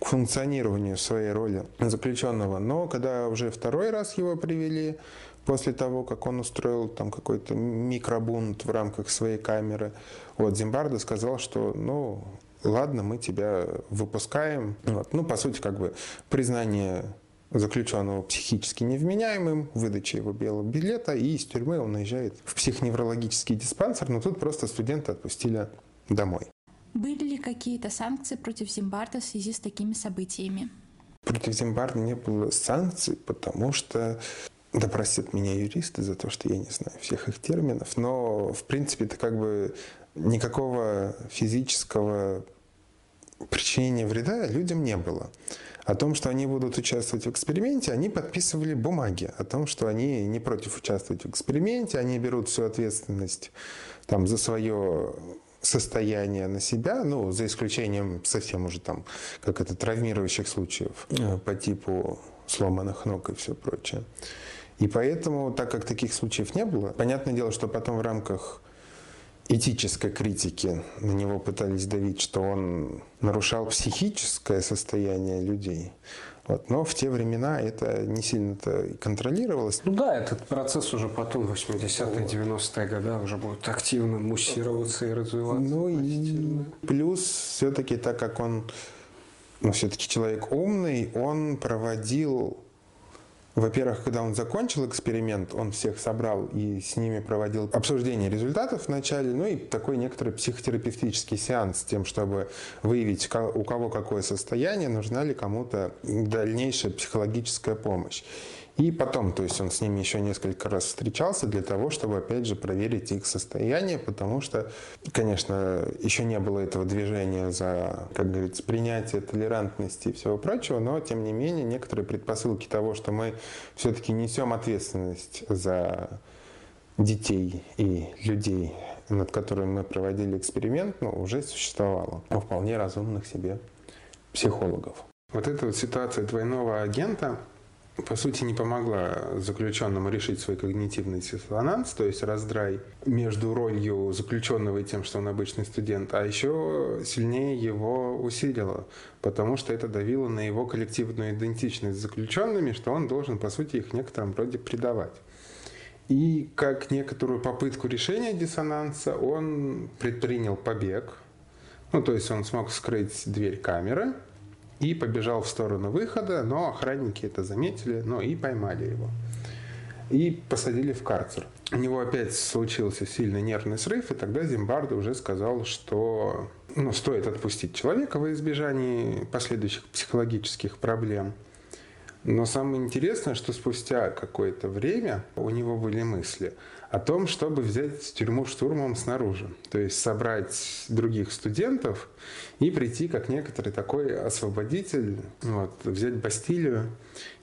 к функционированию своей роли заключенного. Но когда уже второй раз его привели, после того, как он устроил там какой-то микробунт в рамках своей камеры, вот Зимбардо сказал, что, ну, ладно, мы тебя выпускаем. Вот. Ну, по сути, как бы признание заключенного психически невменяемым, выдача его белого билета, и из тюрьмы он уезжает в психоневрологический диспансер, но тут просто студента отпустили домой. Были ли какие-то санкции против Зимбарда в связи с такими событиями? Против Зимбарда не было санкций, потому что да простят меня юристы за то, что я не знаю всех их терминов, но в принципе это как бы никакого физического причинения вреда людям не было. О том, что они будут участвовать в эксперименте, они подписывали бумаги. О том, что они не против участвовать в эксперименте, они берут всю ответственность там, за свое состояние на себя, ну, за исключением совсем уже там, как это, травмирующих случаев э, по типу сломанных ног и все прочее. И поэтому, так как таких случаев не было, понятное дело, что потом в рамках этической критики на него пытались давить, что он нарушал психическое состояние людей. Вот. Но в те времена это не сильно-то контролировалось. Ну да, этот процесс уже потом, 80-е, 90-е годы, уже будет активно муссироваться и развиваться. Ну и плюс все-таки, так как он ну, все-таки человек умный, он проводил во-первых, когда он закончил эксперимент, он всех собрал и с ними проводил обсуждение результатов вначале, ну и такой некоторый психотерапевтический сеанс с тем, чтобы выявить, у кого какое состояние, нужна ли кому-то дальнейшая психологическая помощь. И потом, то есть он с ними еще несколько раз встречался для того, чтобы, опять же, проверить их состояние, потому что, конечно, еще не было этого движения за, как говорится, принятие толерантности и всего прочего, но, тем не менее, некоторые предпосылки того, что мы все-таки несем ответственность за детей и людей, над которыми мы проводили эксперимент, ну, уже существовало у вполне разумных себе психологов. Вот эта вот ситуация двойного агента, по сути, не помогла заключенному решить свой когнитивный диссонанс, то есть раздрай между ролью заключенного и тем, что он обычный студент, а еще сильнее его усилило, потому что это давило на его коллективную идентичность с заключенными, что он должен, по сути, их в некотором роде предавать. И как некоторую попытку решения диссонанса он предпринял побег, ну, то есть он смог скрыть дверь камеры – и побежал в сторону выхода, но охранники это заметили, но и поймали его. И посадили в карцер. У него опять случился сильный нервный срыв, и тогда Зимбардо уже сказал, что ну, стоит отпустить человека во избежание последующих психологических проблем. Но самое интересное, что спустя какое-то время у него были мысли о том, чтобы взять тюрьму штурмом снаружи. То есть собрать других студентов и прийти как некоторый такой освободитель, вот, взять Бастилию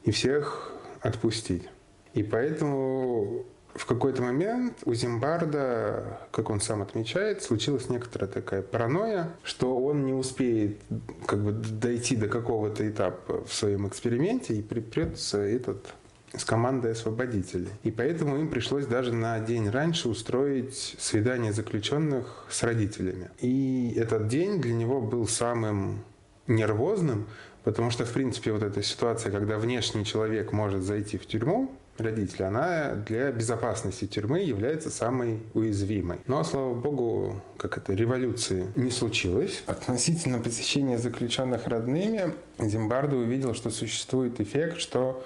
и всех отпустить. И поэтому в какой-то момент у Зимбарда, как он сам отмечает, случилась некоторая такая паранойя, что он не успеет как бы дойти до какого-то этапа в своем эксперименте и припрется этот с командой освободителей. И поэтому им пришлось даже на день раньше устроить свидание заключенных с родителями. И этот день для него был самым нервозным, потому что, в принципе, вот эта ситуация, когда внешний человек может зайти в тюрьму, родителя, она для безопасности тюрьмы является самой уязвимой. Но, слава богу, как это, революции не случилось. Относительно посещения заключенных родными, Зимбардо увидел, что существует эффект, что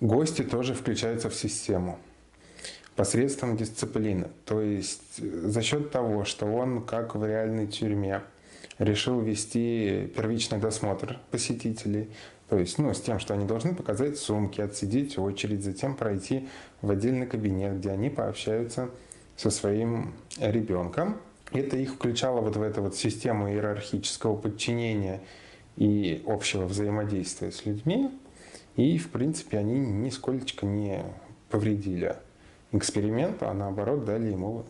гости тоже включаются в систему посредством дисциплины. То есть за счет того, что он, как в реальной тюрьме, решил вести первичный досмотр посетителей, то есть, ну, с тем, что они должны показать сумки, отсидеть очередь, затем пройти в отдельный кабинет, где они пообщаются со своим ребенком. Это их включало вот в эту вот систему иерархического подчинения и общего взаимодействия с людьми. И, в принципе, они нисколько не повредили эксперименту, а наоборот дали ему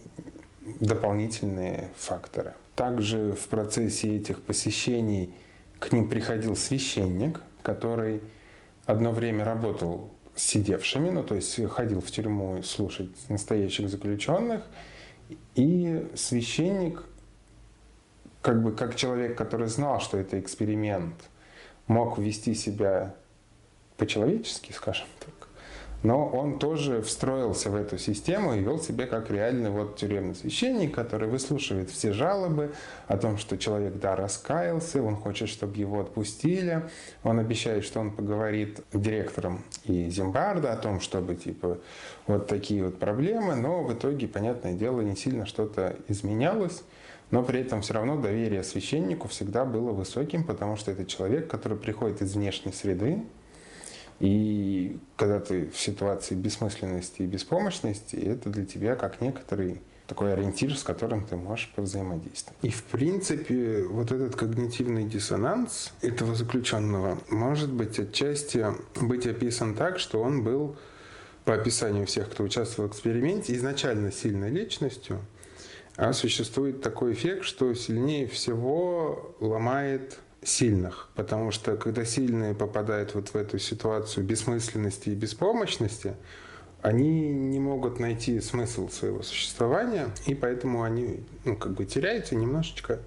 дополнительные факторы. Также в процессе этих посещений к ним приходил священник, который одно время работал с сидевшими, ну то есть ходил в тюрьму слушать настоящих заключенных, и священник, как бы как человек, который знал, что это эксперимент, мог вести себя по-человечески, скажем так, но он тоже встроился в эту систему и вел себя как реальный вот тюремный священник, который выслушивает все жалобы о том, что человек, да, раскаялся, он хочет, чтобы его отпустили. Он обещает, что он поговорит с директором и Зимбарда о том, чтобы, типа, вот такие вот проблемы, но в итоге, понятное дело, не сильно что-то изменялось. Но при этом все равно доверие священнику всегда было высоким, потому что это человек, который приходит из внешней среды, и когда ты в ситуации бессмысленности и беспомощности, это для тебя как некоторый такой ориентир, с которым ты можешь повзаимодействовать. И, в принципе, вот этот когнитивный диссонанс этого заключенного может быть отчасти быть описан так, что он был по описанию всех, кто участвовал в эксперименте, изначально сильной личностью, а существует такой эффект, что сильнее всего ломает сильных. Потому что когда сильные попадают вот в эту ситуацию бессмысленности и беспомощности, они не могут найти смысл своего существования, и поэтому они ну, как бы теряются немножечко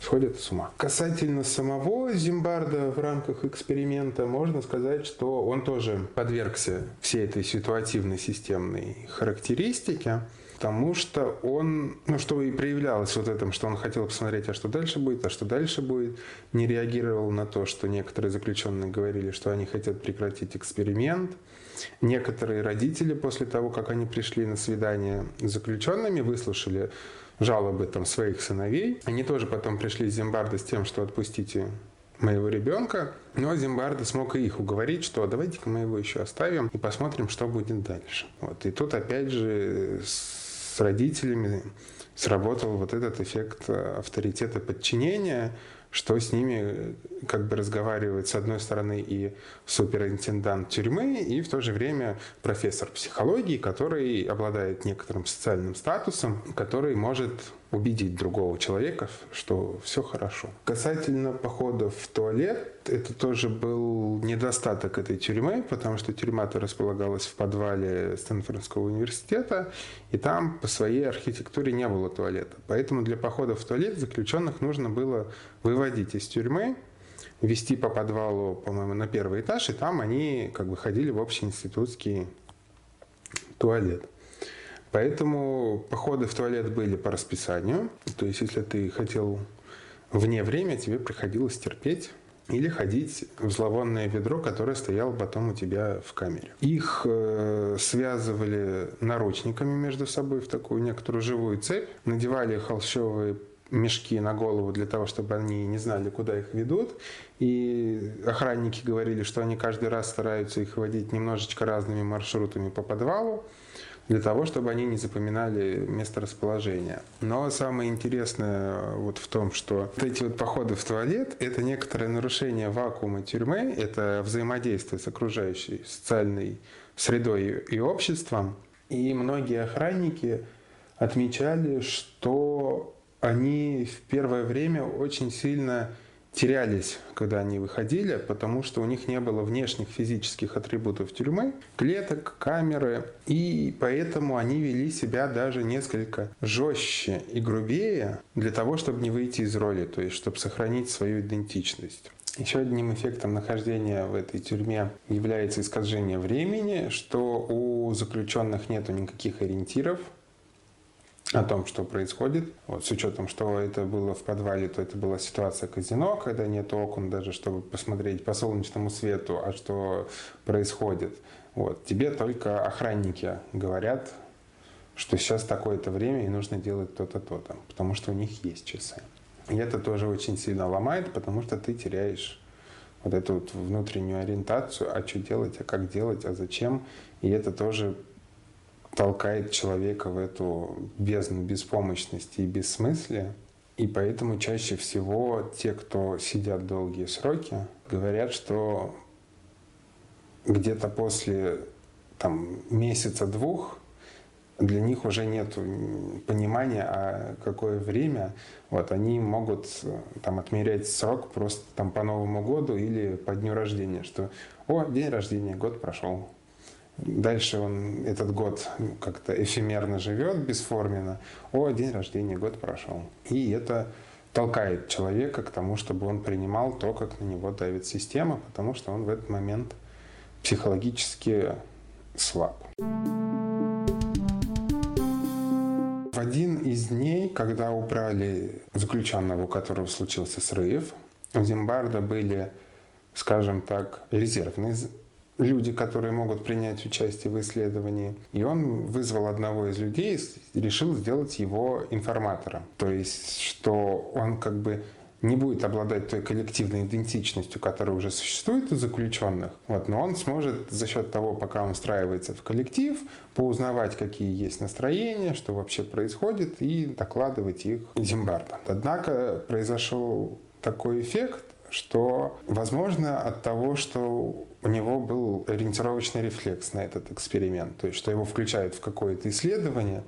сходят с ума. Касательно самого Зимбарда в рамках эксперимента, можно сказать, что он тоже подвергся всей этой ситуативной системной характеристике, потому что он, ну, что и проявлялось вот этом, что он хотел посмотреть, а что дальше будет, а что дальше будет, не реагировал на то, что некоторые заключенные говорили, что они хотят прекратить эксперимент. Некоторые родители после того, как они пришли на свидание с заключенными, выслушали жалобы там, своих сыновей. Они тоже потом пришли из Зимбарда с тем, что отпустите моего ребенка, но Зимбарда смог и их уговорить, что давайте-ка мы его еще оставим и посмотрим, что будет дальше. Вот. И тут опять же с родителями сработал вот этот эффект авторитета подчинения, что с ними как бы разговаривает с одной стороны и суперинтендант тюрьмы, и в то же время профессор психологии, который обладает некоторым социальным статусом, который может убедить другого человека, что все хорошо. Касательно походов в туалет, это тоже был недостаток этой тюрьмы, потому что тюрьма-то располагалась в подвале Стэнфордского университета, и там по своей архитектуре не было туалета. Поэтому для походов в туалет заключенных нужно было выводить из тюрьмы, вести по подвалу, по-моему, на первый этаж, и там они как бы ходили в общеинститутский туалет. Поэтому походы в туалет были по расписанию. То есть, если ты хотел вне время, тебе приходилось терпеть или ходить в зловонное ведро, которое стояло потом у тебя в камере. Их э, связывали наручниками между собой в такую некоторую живую цепь, надевали холщовые мешки на голову для того, чтобы они не знали, куда их ведут. И охранники говорили, что они каждый раз стараются их водить немножечко разными маршрутами по подвалу для того, чтобы они не запоминали место расположения. Но самое интересное вот в том, что вот эти вот походы в туалет – это некоторое нарушение вакуума тюрьмы, это взаимодействие с окружающей социальной средой и обществом. И многие охранники отмечали, что они в первое время очень сильно терялись, когда они выходили, потому что у них не было внешних физических атрибутов тюрьмы, клеток, камеры, и поэтому они вели себя даже несколько жестче и грубее для того, чтобы не выйти из роли, то есть чтобы сохранить свою идентичность. Еще одним эффектом нахождения в этой тюрьме является искажение времени, что у заключенных нет никаких ориентиров, о том, что происходит. Вот, с учетом, что это было в подвале, то это была ситуация казино, когда нет окон даже, чтобы посмотреть по солнечному свету, а что происходит. Вот. Тебе только охранники говорят, что сейчас такое-то время и нужно делать то-то, то-то, потому что у них есть часы. И это тоже очень сильно ломает, потому что ты теряешь вот эту вот внутреннюю ориентацию, а что делать, а как делать, а зачем. И это тоже толкает человека в эту бездну беспомощности и бессмыслия. И поэтому чаще всего те, кто сидят долгие сроки, говорят, что где-то после там, месяца-двух для них уже нет понимания, а какое время. Вот, они могут там, отмерять срок просто там, по Новому году или по дню рождения, что «О, день рождения, год прошел». Дальше он этот год как-то эфемерно живет, бесформенно. О, день рождения, год прошел. И это толкает человека к тому, чтобы он принимал то, как на него давит система, потому что он в этот момент психологически слаб. В один из дней, когда убрали заключенного, у которого случился срыв, у Зимбарда были, скажем так, резервные люди, которые могут принять участие в исследовании. И он вызвал одного из людей и решил сделать его информатором. То есть, что он как бы не будет обладать той коллективной идентичностью, которая уже существует у заключенных, вот, но он сможет за счет того, пока он встраивается в коллектив, поузнавать, какие есть настроения, что вообще происходит, и докладывать их Зимбарда. Однако произошел такой эффект, что, возможно, от того, что у него был ориентировочный рефлекс на этот эксперимент, то есть что его включают в какое-то исследование,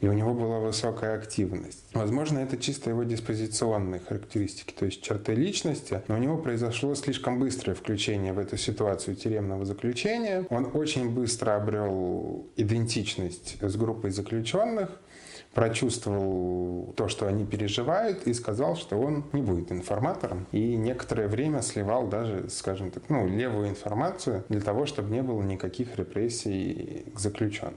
и у него была высокая активность. Возможно, это чисто его диспозиционные характеристики, то есть черты личности, но у него произошло слишком быстрое включение в эту ситуацию тюремного заключения. Он очень быстро обрел идентичность с группой заключенных, прочувствовал то, что они переживают, и сказал, что он не будет информатором. И некоторое время сливал даже, скажем так, ну, левую информацию для того, чтобы не было никаких репрессий к заключенным.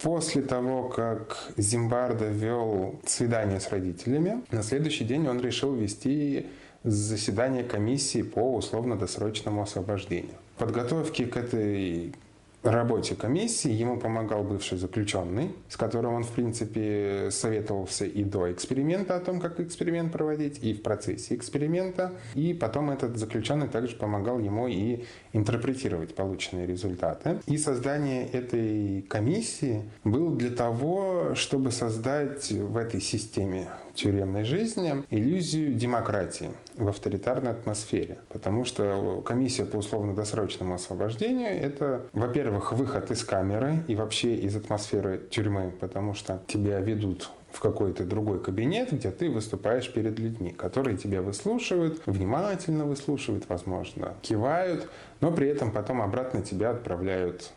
После того, как Зимбарда вел свидание с родителями, на следующий день он решил вести заседание комиссии по условно-досрочному освобождению. Подготовки к этой работе комиссии ему помогал бывший заключенный, с которым он, в принципе, советовался и до эксперимента о том, как эксперимент проводить, и в процессе эксперимента. И потом этот заключенный также помогал ему и интерпретировать полученные результаты. И создание этой комиссии было для того, чтобы создать в этой системе тюремной жизни иллюзию демократии в авторитарной атмосфере. Потому что комиссия по условно-досрочному освобождению – это, во-первых, выход из камеры и вообще из атмосферы тюрьмы, потому что тебя ведут в какой-то другой кабинет, где ты выступаешь перед людьми, которые тебя выслушивают, внимательно выслушивают, возможно, кивают, но при этом потом обратно тебя отправляют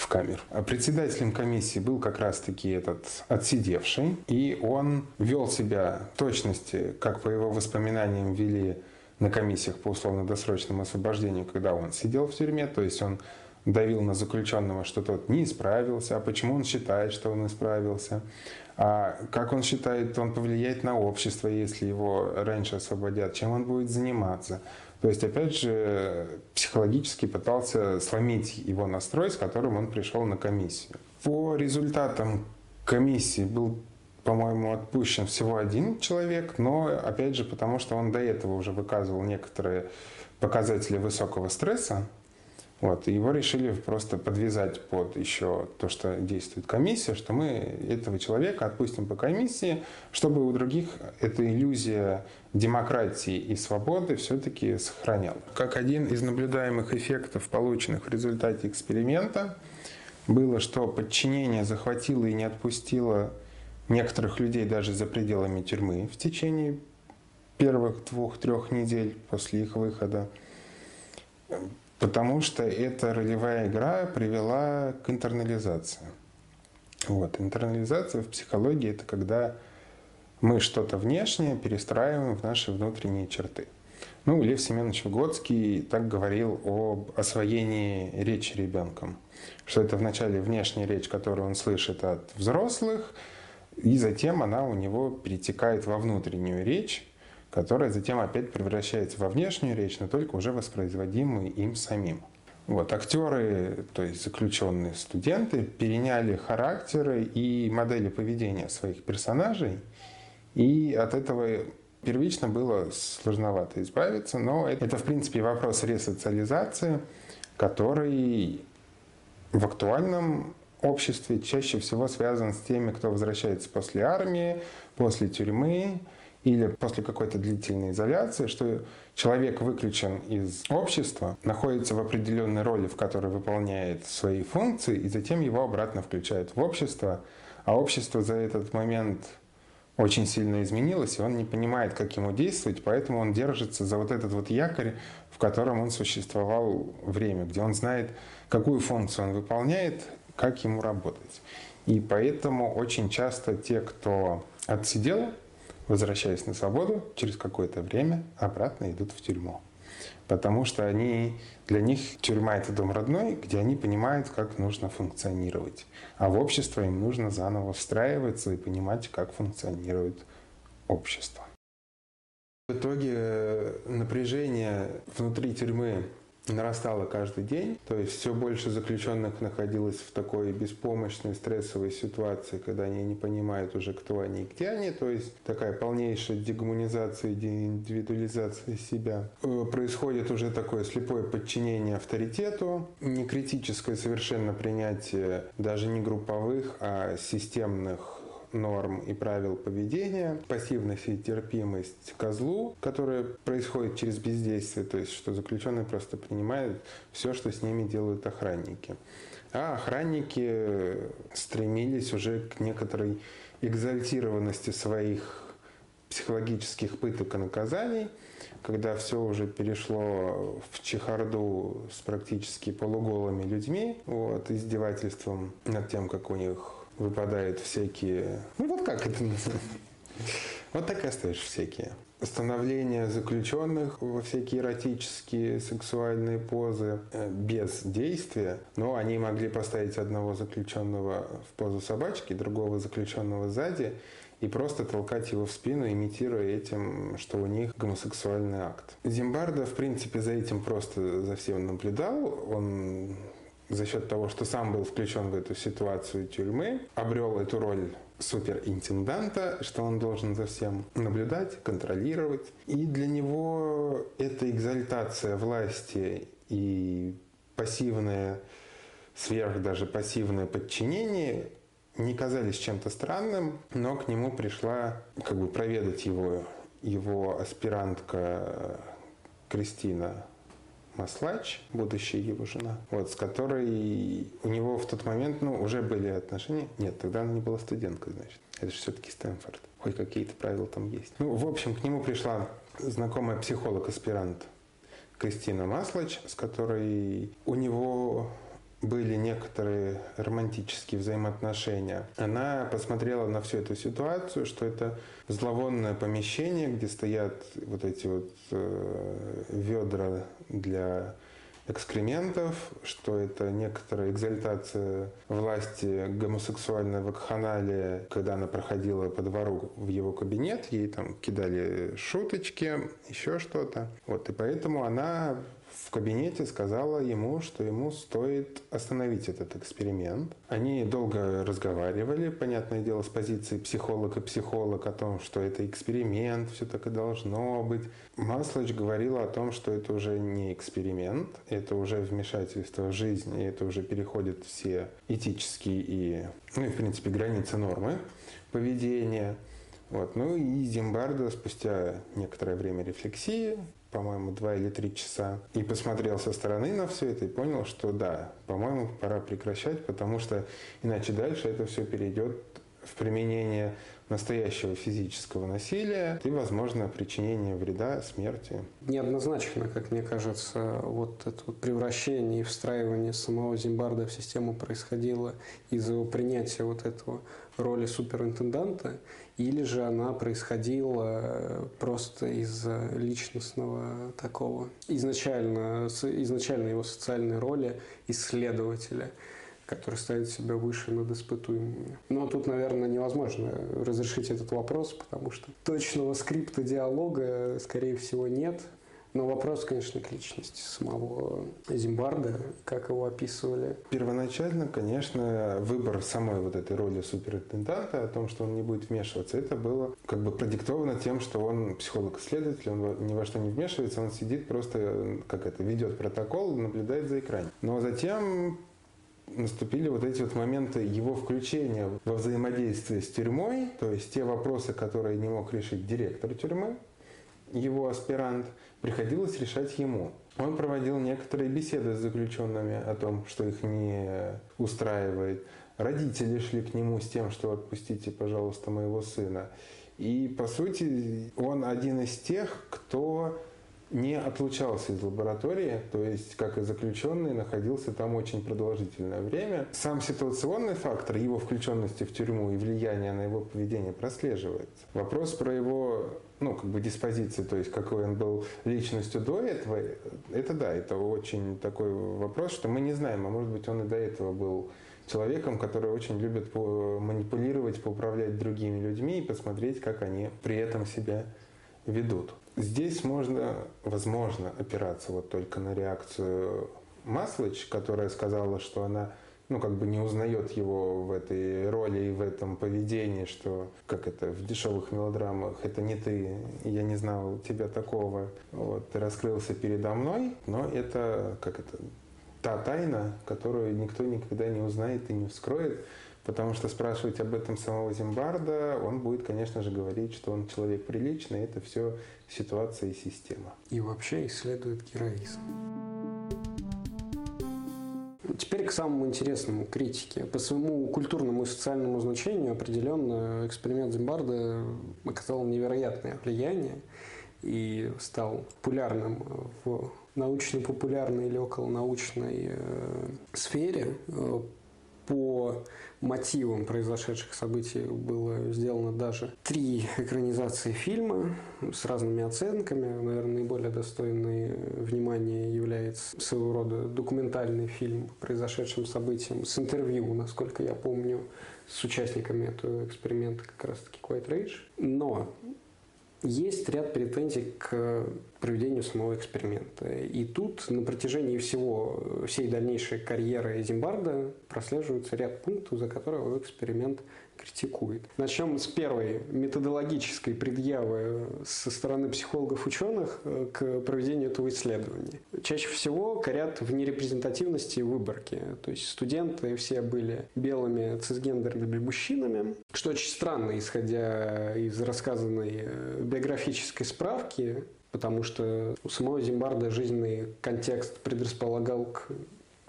в камеру. А председателем комиссии был как раз-таки этот отсидевший, и он вел себя в точности, как по его воспоминаниям вели на комиссиях по условно-досрочному освобождению, когда он сидел в тюрьме, то есть он давил на заключенного, что тот не исправился, а почему он считает, что он исправился, а как он считает, он повлияет на общество, если его раньше освободят, чем он будет заниматься. То есть, опять же, психологически пытался сломить его настрой, с которым он пришел на комиссию. По результатам комиссии был по-моему, отпущен всего один человек, но, опять же, потому что он до этого уже выказывал некоторые показатели высокого стресса, вот, и его решили просто подвязать под еще то, что действует комиссия, что мы этого человека отпустим по комиссии, чтобы у других эта иллюзия демократии и свободы все-таки сохранялась. Как один из наблюдаемых эффектов, полученных в результате эксперимента, было, что подчинение захватило и не отпустило некоторых людей даже за пределами тюрьмы в течение первых двух-трех недель после их выхода потому что эта ролевая игра привела к интернализации. Вот. Интернализация в психологии – это когда мы что-то внешнее перестраиваем в наши внутренние черты. Ну, Лев Семенович Выгодский так говорил об освоении речи ребенком, что это вначале внешняя речь, которую он слышит от взрослых, и затем она у него перетекает во внутреннюю речь, которая затем опять превращается во внешнюю речь, но только уже воспроизводимую им самим. Вот, актеры, то есть заключенные студенты, переняли характеры и модели поведения своих персонажей, и от этого первично было сложновато избавиться, но это, это в принципе вопрос ресоциализации, который в актуальном обществе чаще всего связан с теми, кто возвращается после армии, после тюрьмы, или после какой-то длительной изоляции, что человек выключен из общества, находится в определенной роли, в которой выполняет свои функции, и затем его обратно включают в общество, а общество за этот момент очень сильно изменилось, и он не понимает, как ему действовать, поэтому он держится за вот этот вот якорь, в котором он существовал время, где он знает, какую функцию он выполняет, как ему работать. И поэтому очень часто те, кто отсидел возвращаясь на свободу, через какое-то время обратно идут в тюрьму. Потому что они, для них тюрьма – это дом родной, где они понимают, как нужно функционировать. А в общество им нужно заново встраиваться и понимать, как функционирует общество. В итоге э, напряжение внутри тюрьмы нарастала каждый день. То есть все больше заключенных находилось в такой беспомощной стрессовой ситуации, когда они не понимают уже, кто они и где они. То есть такая полнейшая дегуманизация, деиндивидуализация себя. Э, происходит уже такое слепое подчинение авторитету, не критическое совершенно принятие даже не групповых, а системных норм и правил поведения, пассивность и терпимость козлу, которая происходит через бездействие, то есть что заключенные просто принимают все, что с ними делают охранники. А охранники стремились уже к некоторой экзальтированности своих психологических пыток и наказаний, когда все уже перешло в чехарду с практически полуголыми людьми, вот, издевательством над тем, как у них выпадают всякие... Ну вот как это называется? Вот так и остаешь всякие. Становление заключенных во всякие эротические сексуальные позы э, без действия, но они могли поставить одного заключенного в позу собачки, другого заключенного сзади и просто толкать его в спину, имитируя этим, что у них гомосексуальный акт. Зимбардо, в принципе, за этим просто за всем наблюдал. Он за счет того, что сам был включен в эту ситуацию тюрьмы, обрел эту роль суперинтенданта, что он должен за всем наблюдать, контролировать. И для него эта экзальтация власти и пассивное, сверх даже пассивное подчинение не казались чем-то странным, но к нему пришла как бы проведать его, его аспирантка Кристина Маслач, будущая его жена, вот, с которой у него в тот момент, ну, уже были отношения. Нет, тогда она не была студенткой, значит. Это же все-таки Стэнфорд. Хоть какие-то правила там есть. Ну, в общем, к нему пришла знакомая психолог-аспирант Кристина Маслач, с которой у него были некоторые романтические взаимоотношения. Она посмотрела на всю эту ситуацию, что это зловонное помещение, где стоят вот эти вот э, ведра для экскрементов, что это некоторая экзальтация власти гомосексуальной вакханалии, когда она проходила по двору в его кабинет, ей там кидали шуточки, еще что-то. Вот, и поэтому она в кабинете сказала ему, что ему стоит остановить этот эксперимент. Они долго разговаривали, понятное дело, с позиции психолог и психолог о том, что это эксперимент, все так и должно быть. Маслач говорила о том, что это уже не эксперимент, это уже вмешательство в жизнь, и это уже переходит все этические и, ну в принципе, границы нормы поведения. Вот. Ну и Зимбардо спустя некоторое время рефлексии по-моему, два или три часа. И посмотрел со стороны на все это и понял, что да, по-моему, пора прекращать, потому что иначе дальше это все перейдет в применение настоящего физического насилия и, возможно, причинение вреда, смерти. Неоднозначно, как мне кажется, вот это вот превращение и встраивание самого Зимбарда в систему происходило из-за его принятия вот этого роли суперинтенданта, или же она происходила просто из-за личностного такого, изначально, изначально его социальной роли исследователя – который ставит себя выше над испытуемыми. Но тут, наверное, невозможно разрешить этот вопрос, потому что точного скрипта диалога, скорее всего, нет. Но вопрос, конечно, к личности самого Зимбарда, как его описывали. Первоначально, конечно, выбор самой вот этой роли суперинтенданта, о том, что он не будет вмешиваться, это было как бы продиктовано тем, что он психолог-исследователь, он ни во что не вмешивается, он сидит просто, как это, ведет протокол, наблюдает за экраном. Но затем наступили вот эти вот моменты его включения во взаимодействие с тюрьмой, то есть те вопросы, которые не мог решить директор тюрьмы, его аспирант, приходилось решать ему. Он проводил некоторые беседы с заключенными о том, что их не устраивает. Родители шли к нему с тем, что отпустите, пожалуйста, моего сына. И, по сути, он один из тех, кто не отлучался из лаборатории, то есть, как и заключенный, находился там очень продолжительное время. Сам ситуационный фактор его включенности в тюрьму и влияние на его поведение прослеживается. Вопрос про его ну, как бы диспозиции, то есть какой он был личностью до этого, это да, это очень такой вопрос, что мы не знаем, а может быть он и до этого был человеком, который очень любит манипулировать, поуправлять другими людьми и посмотреть, как они при этом себя ведут. Здесь можно, возможно, опираться вот только на реакцию Маслыч, которая сказала, что она ну, как бы не узнает его в этой роли и в этом поведении, что, как это, в дешевых мелодрамах, это не ты, я не знал тебя такого, вот, ты раскрылся передо мной, но это, как это, та тайна, которую никто никогда не узнает и не вскроет, потому что спрашивать об этом самого Зимбарда, он будет, конечно же, говорить, что он человек приличный, это все ситуация и система. И вообще исследует героизм. Теперь к самому интересному критике. По своему культурному и социальному значению определенно эксперимент Зимбарда оказал невероятное влияние и стал популярным в научно-популярной или околонаучной э, сфере. Э, по мотивам произошедших событий было сделано даже три экранизации фильма с разными оценками. Наверное, наиболее достойный внимания является своего рода документальный фильм по произошедшим событиям с интервью, насколько я помню, с участниками этого эксперимента как раз-таки Quiet Rage. Но есть ряд претензий к проведению самого эксперимента. И тут на протяжении всего, всей дальнейшей карьеры Зимбарда прослеживается ряд пунктов, за которые его эксперимент критикует. Начнем с первой методологической предъявы со стороны психологов-ученых э, к проведению этого исследования. Чаще всего корят в нерепрезентативности выборки. То есть студенты все были белыми цисгендерными мужчинами, что очень странно, исходя из рассказанной э, биографической справки, потому что у самого Зимбарда жизненный контекст предрасполагал к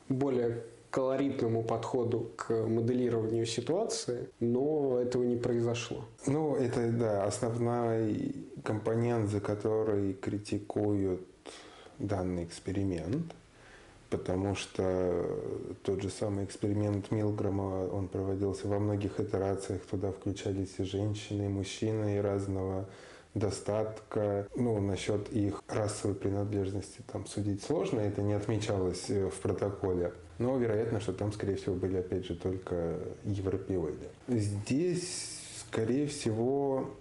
более колоритному подходу к моделированию ситуации, но этого не произошло. Ну, это, да, основной компонент, за который критикуют данный эксперимент, потому что тот же самый эксперимент Милгрома, он проводился во многих итерациях, туда включались и женщины, и мужчины, и разного достатка. Ну, насчет их расовой принадлежности там судить сложно, это не отмечалось э, в протоколе. Но вероятно, что там, скорее всего, были, опять же, только европеоиды. Здесь, скорее всего,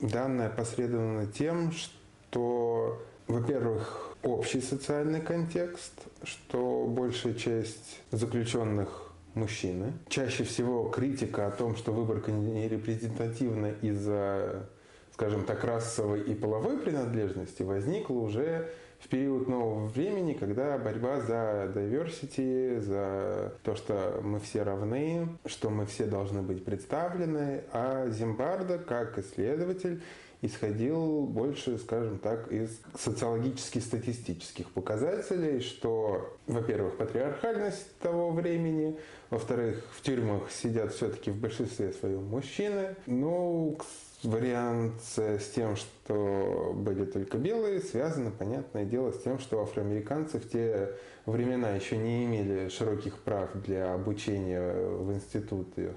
данное посредовано тем, что, во-первых, общий социальный контекст, что большая часть заключенных мужчины. Чаще всего критика о том, что выборка не репрезентативна из-за скажем так, расовой и половой принадлежности возникла уже в период нового времени, когда борьба за diversity, за то, что мы все равны, что мы все должны быть представлены, а Зимбардо, как исследователь, исходил больше, скажем так, из социологически-статистических показателей, что, во-первых, патриархальность того времени, во-вторых, в тюрьмах сидят все-таки в большинстве своем мужчины. Ну, к вариант с тем, что были только белые, связано, понятное дело, с тем, что афроамериканцы в те времена еще не имели широких прав для обучения в институтах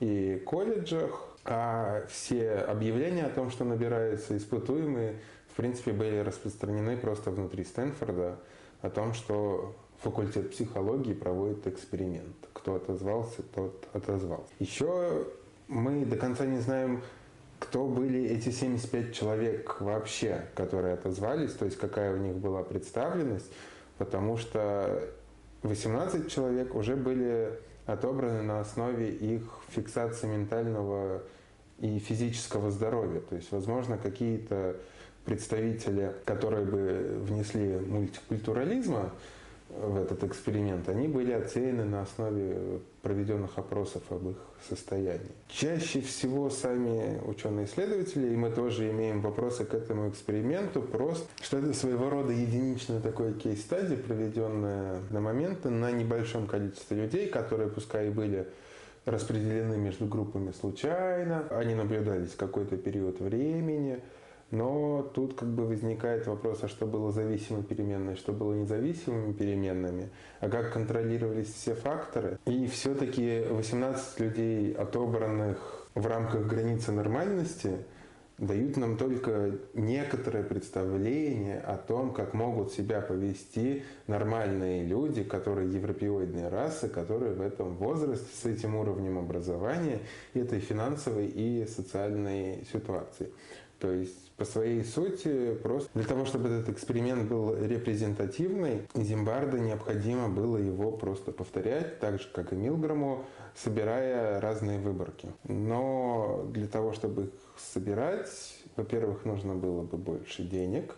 и колледжах, а все объявления о том, что набираются испытуемые, в принципе, были распространены просто внутри Стэнфорда о том, что факультет психологии проводит эксперимент. Кто отозвался, тот отозвался. Еще мы до конца не знаем, кто были эти 75 человек вообще, которые отозвались, то есть какая у них была представленность, потому что 18 человек уже были отобраны на основе их фиксации ментального и физического здоровья. То есть, возможно, какие-то представители, которые бы внесли мультикультурализма, в этот эксперимент, они были оценены на основе проведенных опросов об их состоянии. Чаще всего сами ученые-исследователи, и мы тоже имеем вопросы к этому эксперименту, просто, что это своего рода единичная такой кейс-стадия, проведенная на моменты на небольшом количестве людей, которые пускай и были распределены между группами случайно, они наблюдались какой-то период времени, но тут как бы возникает вопрос, а что было зависимой переменной, что было независимыми переменными, а как контролировались все факторы. И все-таки 18 людей, отобранных в рамках границы нормальности, дают нам только некоторое представление о том, как могут себя повести нормальные люди, которые европеоидные расы, которые в этом возрасте, с этим уровнем образования, этой финансовой и социальной ситуации. То есть по своей сути просто для того, чтобы этот эксперимент был репрезентативный, Зимбарда необходимо было его просто повторять, так же, как и Милграму, собирая разные выборки. Но для того, чтобы их собирать, во-первых, нужно было бы больше денег,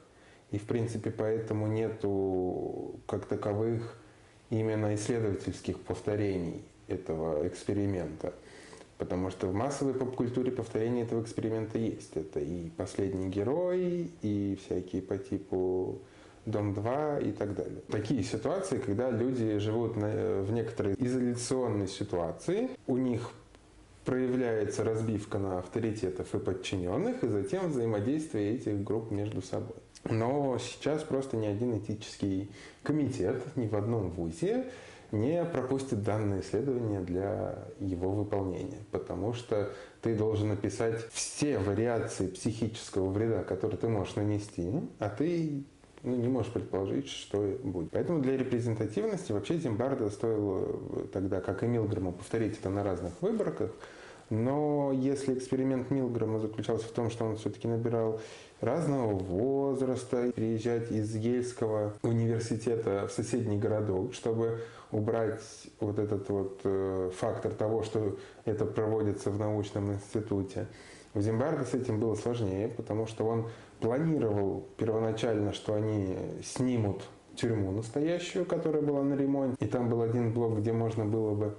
и, в принципе, поэтому нету как таковых именно исследовательских повторений этого эксперимента. Потому что в массовой поп-культуре повторение этого эксперимента есть. Это и «Последний герой», и всякие по типу Дом-2 и так далее. Такие ситуации, когда люди живут в некоторой изоляционной ситуации, у них проявляется разбивка на авторитетов и подчиненных, и затем взаимодействие этих групп между собой. Но сейчас просто ни один этический комитет ни в одном вузе не пропустит данное исследование для его выполнения, потому что ты должен написать все вариации психического вреда, которые ты можешь нанести, а ты ну, не можешь предположить, что будет. Поэтому для репрезентативности вообще Зимбарда стоило тогда, как и Милграма, повторить это на разных выборках, но если эксперимент Милграма заключался в том, что он все-таки набирал разного возраста, переезжать из Ельского университета в соседний городок, чтобы убрать вот этот вот э, фактор того, что это проводится в научном институте. В Зимбарде с этим было сложнее, потому что он планировал первоначально, что они снимут тюрьму настоящую, которая была на ремонте. И там был один блок, где можно было бы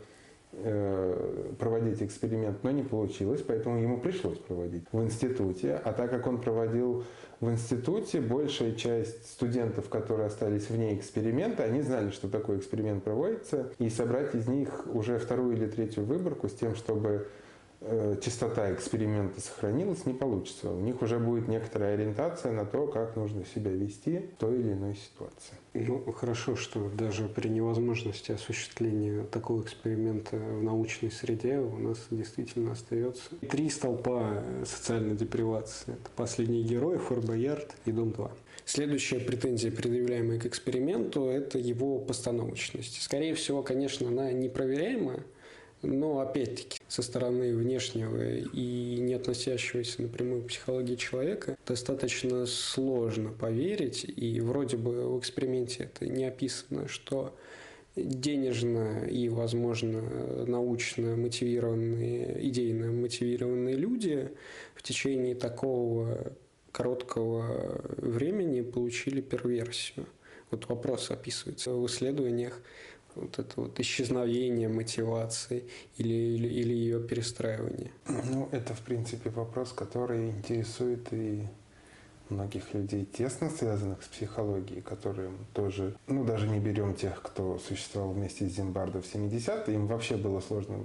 проводить эксперимент, но не получилось, поэтому ему пришлось проводить в институте. А так как он проводил в институте, большая часть студентов, которые остались вне эксперимента, они знали, что такой эксперимент проводится, и собрать из них уже вторую или третью выборку с тем, чтобы Э, частота эксперимента сохранилась, не получится. У них уже будет некоторая ориентация на то, как нужно себя вести в той или иной ситуации. Ну, хорошо, что даже при невозможности осуществления такого эксперимента в научной среде у нас действительно остается три столпа социальной депривации. Это «Последний герой», «Фор Боярд» и «Дом-2». Следующая претензия, предъявляемая к эксперименту, это его постановочность. Скорее всего, конечно, она непроверяемая, но опять-таки со стороны внешнего и не относящегося напрямую к психологии человека достаточно сложно поверить, и вроде бы в эксперименте это не описано, что денежно и, возможно, научно мотивированные, идейно мотивированные люди в течение такого короткого времени получили перверсию. Вот вопрос описывается в исследованиях вот это вот исчезновение мотивации или, или, или ее перестраивание? Ну, это, в принципе, вопрос, который интересует и многих людей, тесно связанных с психологией, которые тоже, ну, даже не берем тех, кто существовал вместе с Зимбардо в 70-е, им вообще было сложно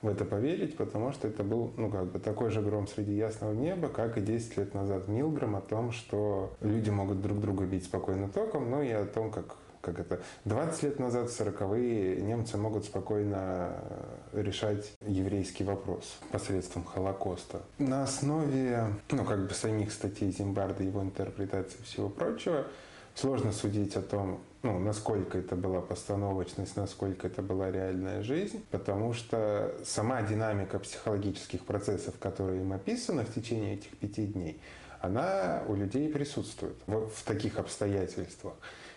в это поверить, потому что это был, ну, как бы такой же гром среди ясного неба, как и 10 лет назад Милграм о том, что люди могут друг друга бить спокойно током, но и о том, как как это, 20 лет назад, в 40-е, немцы могут спокойно решать еврейский вопрос посредством Холокоста. На основе, ну, как бы самих статей Зимбарда, его интерпретации всего прочего, сложно судить о том, ну, насколько это была постановочность, насколько это была реальная жизнь, потому что сама динамика психологических процессов, которые им описаны в течение этих пяти дней, она у людей присутствует в, в таких обстоятельствах.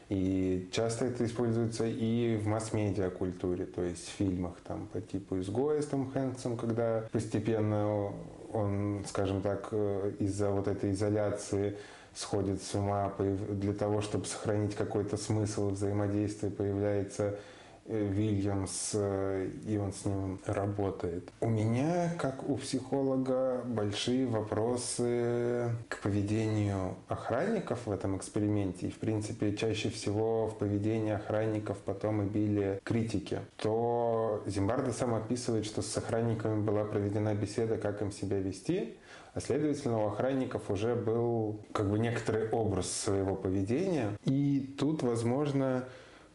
И часто это используется и в масс-медиа культуре, то есть в фильмах там, по типу «Изгоя» с Том Хэнксом, когда постепенно он, скажем так, э, из-за вот этой изоляции сходит с ума для того, чтобы сохранить какой-то смысл взаимодействия, появляется Вильямс, э, и он с ним работает. У меня, как у психолога, большие вопросы к поведению охранников в этом эксперименте. И, в принципе, чаще всего в поведении охранников потом и били критики. То Зимбардо сам описывает, что с охранниками была проведена беседа, как им себя вести, а следовательно, у охранников уже был как бы некоторый образ своего поведения. И тут, возможно,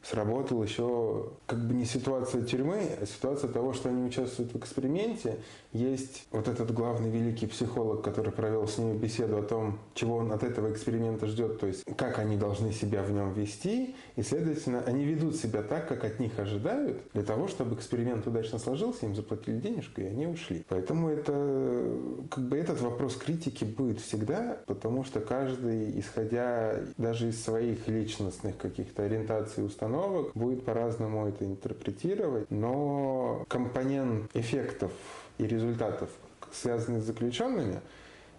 сработал еще как бы не ситуация тюрьмы, а ситуация того, что они участвуют в эксперименте. Есть вот этот главный великий психолог, который провел с ними беседу о том, чего он от этого эксперимента ждет, то есть как они должны себя в нем вести, и, следовательно, они ведут себя так, как от них ожидают, для того, чтобы эксперимент удачно сложился, им заплатили денежку, и они ушли. Поэтому это, как бы этот вопрос критики будет всегда, потому что каждый, исходя даже из своих личностных каких-то ориентаций, установок, будет по-разному это интерпретировать, но компонент эффектов и результатов, связанных с заключенными,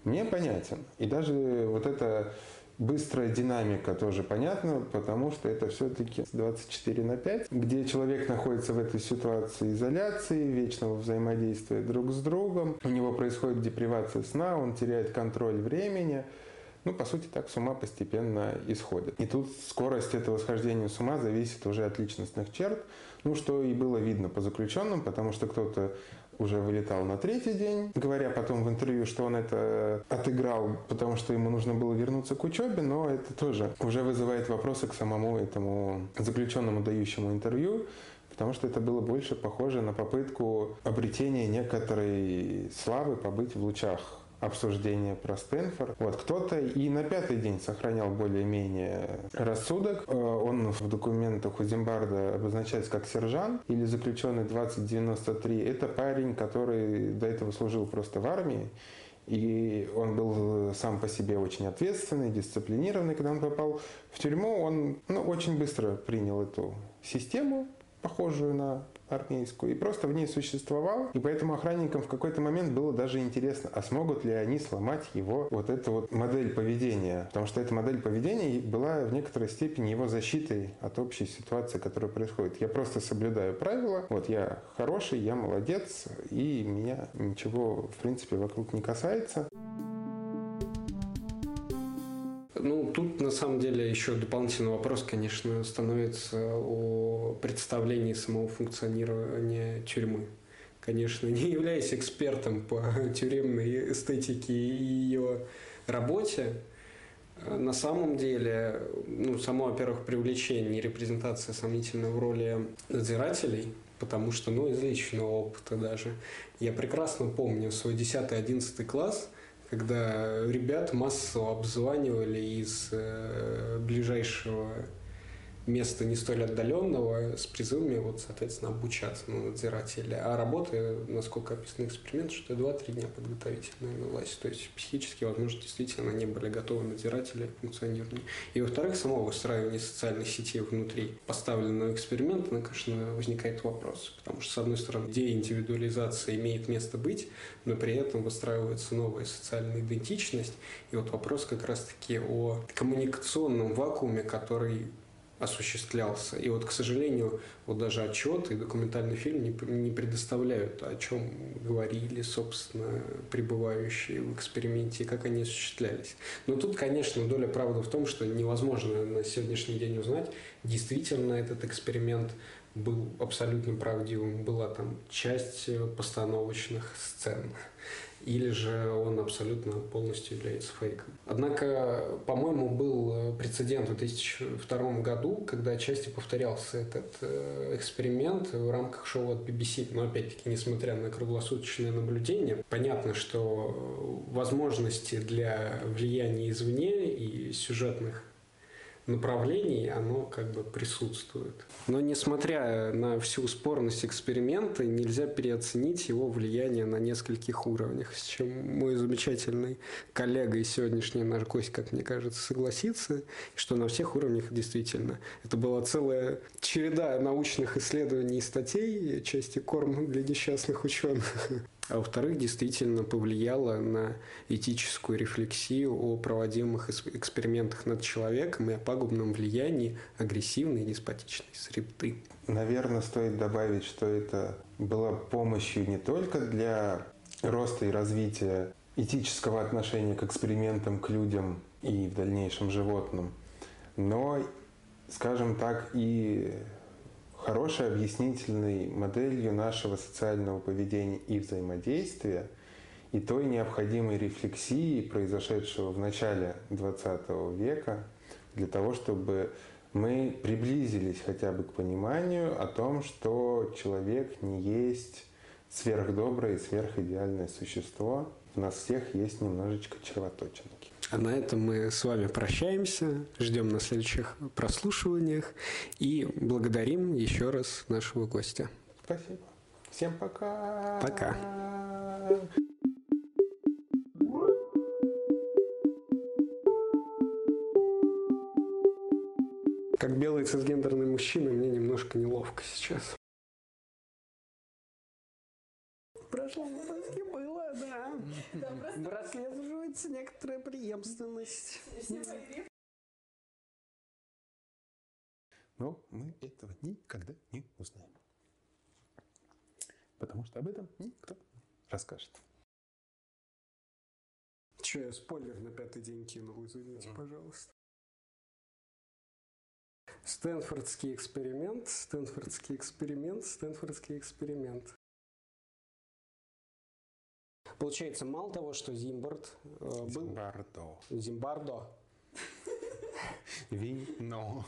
мне понятен. И даже вот эта быстрая динамика тоже понятна, потому что это все-таки 24 на 5, где человек находится в этой ситуации изоляции, вечного взаимодействия друг с другом, у него происходит депривация сна, он теряет контроль времени, ну, по сути, так с ума постепенно исходит. И тут скорость этого схождения с ума зависит уже от личностных черт, ну, что и было видно по заключенным, потому что кто-то уже вылетал на третий день, говоря потом в интервью, что он это отыграл, потому что ему нужно было вернуться к учебе, но это тоже уже вызывает вопросы к самому этому заключенному, дающему интервью, потому что это было больше похоже на попытку обретения некоторой славы побыть в лучах обсуждение про Стэнфорд. Вот кто-то и на пятый день сохранял более-менее рассудок. Э, он в документах у Зимбарда обозначается как сержант или заключенный 2093. Это парень, который до этого служил просто в армии. И он был сам по себе очень ответственный, дисциплинированный. Когда он попал в тюрьму, он ну, очень быстро принял эту систему, похожую на армейскую, и просто в ней существовал. И поэтому охранникам в какой-то момент было даже интересно, а смогут ли они сломать его вот эту вот модель поведения. Потому что эта модель поведения была в некоторой степени его защитой от общей ситуации, которая происходит. Я просто соблюдаю правила, вот я хороший, я молодец, и меня ничего, в принципе, вокруг не касается. Ну, тут на самом деле еще дополнительный вопрос, конечно, становится о представлении самого функционирования тюрьмы. Конечно, не являясь экспертом по тюремной эстетике и ее работе, на самом деле, ну, само, во-первых, привлечение и репрезентация сомнительной в роли надзирателей, потому что, ну, из личного опыта даже, я прекрасно помню свой 10-11 класс – когда ребят массово обзванивали из э, ближайшего места не столь отдаленного с призывами, вот, соответственно, обучаться на надзирателя. А работа, насколько описан эксперимент, что 2-3 дня подготовительная велась. То есть психически, возможно, действительно не были готовы надзиратели к. И, во-вторых, само выстраивание социальной сети внутри поставленного эксперимента, ну, конечно, возникает вопрос. Потому что, с одной стороны, идея индивидуализации имеет место быть, но при этом выстраивается новая социальная идентичность. И вот вопрос как раз-таки о коммуникационном вакууме, который осуществлялся. И вот, к сожалению, вот даже отчет и документальный фильм не, не предоставляют, о чем говорили, собственно, пребывающие в эксперименте как они осуществлялись. Но тут, конечно, доля правды в том, что невозможно на сегодняшний день узнать, действительно этот эксперимент был абсолютно правдивым. Была там часть постановочных сцен или же он абсолютно полностью является фейком. Однако, по-моему, был прецедент в 2002 году, когда отчасти повторялся этот э, эксперимент в рамках шоу от BBC. Но опять-таки, несмотря на круглосуточное наблюдение, понятно, что возможности для влияния извне и сюжетных направлений оно как бы присутствует. Но несмотря на всю спорность эксперимента, нельзя переоценить его влияние на нескольких уровнях, с чем мой замечательный коллега и сегодняшний наш гость, как мне кажется, согласится, что на всех уровнях действительно. Это была целая череда научных исследований и статей, части корм для несчастных ученых а во-вторых, действительно повлияло на этическую рефлексию о проводимых экспериментах над человеком и о пагубном влиянии агрессивной и деспотичной среды. Наверное, стоит добавить, что это было помощью не только для роста и развития этического отношения к экспериментам, к людям и в дальнейшем животным, но, скажем так, и хорошей объяснительной моделью нашего социального поведения и взаимодействия и той необходимой рефлексии, произошедшего в начале XX века, для того, чтобы мы приблизились хотя бы к пониманию о том, что человек не есть сверхдоброе и сверхидеальное существо. У нас всех есть немножечко червоточинки. А на этом мы с вами прощаемся, ждем на следующих прослушиваниях и благодарим еще раз нашего гостя. Спасибо. Всем пока. Пока. Как белый цисгендерный мужчина, мне немножко неловко сейчас. В прошлом выпуске было, да. Прослеживается некоторая преемственность. Но мы этого никогда не узнаем. Потому что об этом никто не расскажет. Че, я спойлер на пятый день кинул, извините, пожалуйста. Стэнфордский эксперимент, Стэнфордский эксперимент, Стэнфордский эксперимент. Получается, мало того, что Зимбард э, был... Зимбардо. Зимбардо. Вино.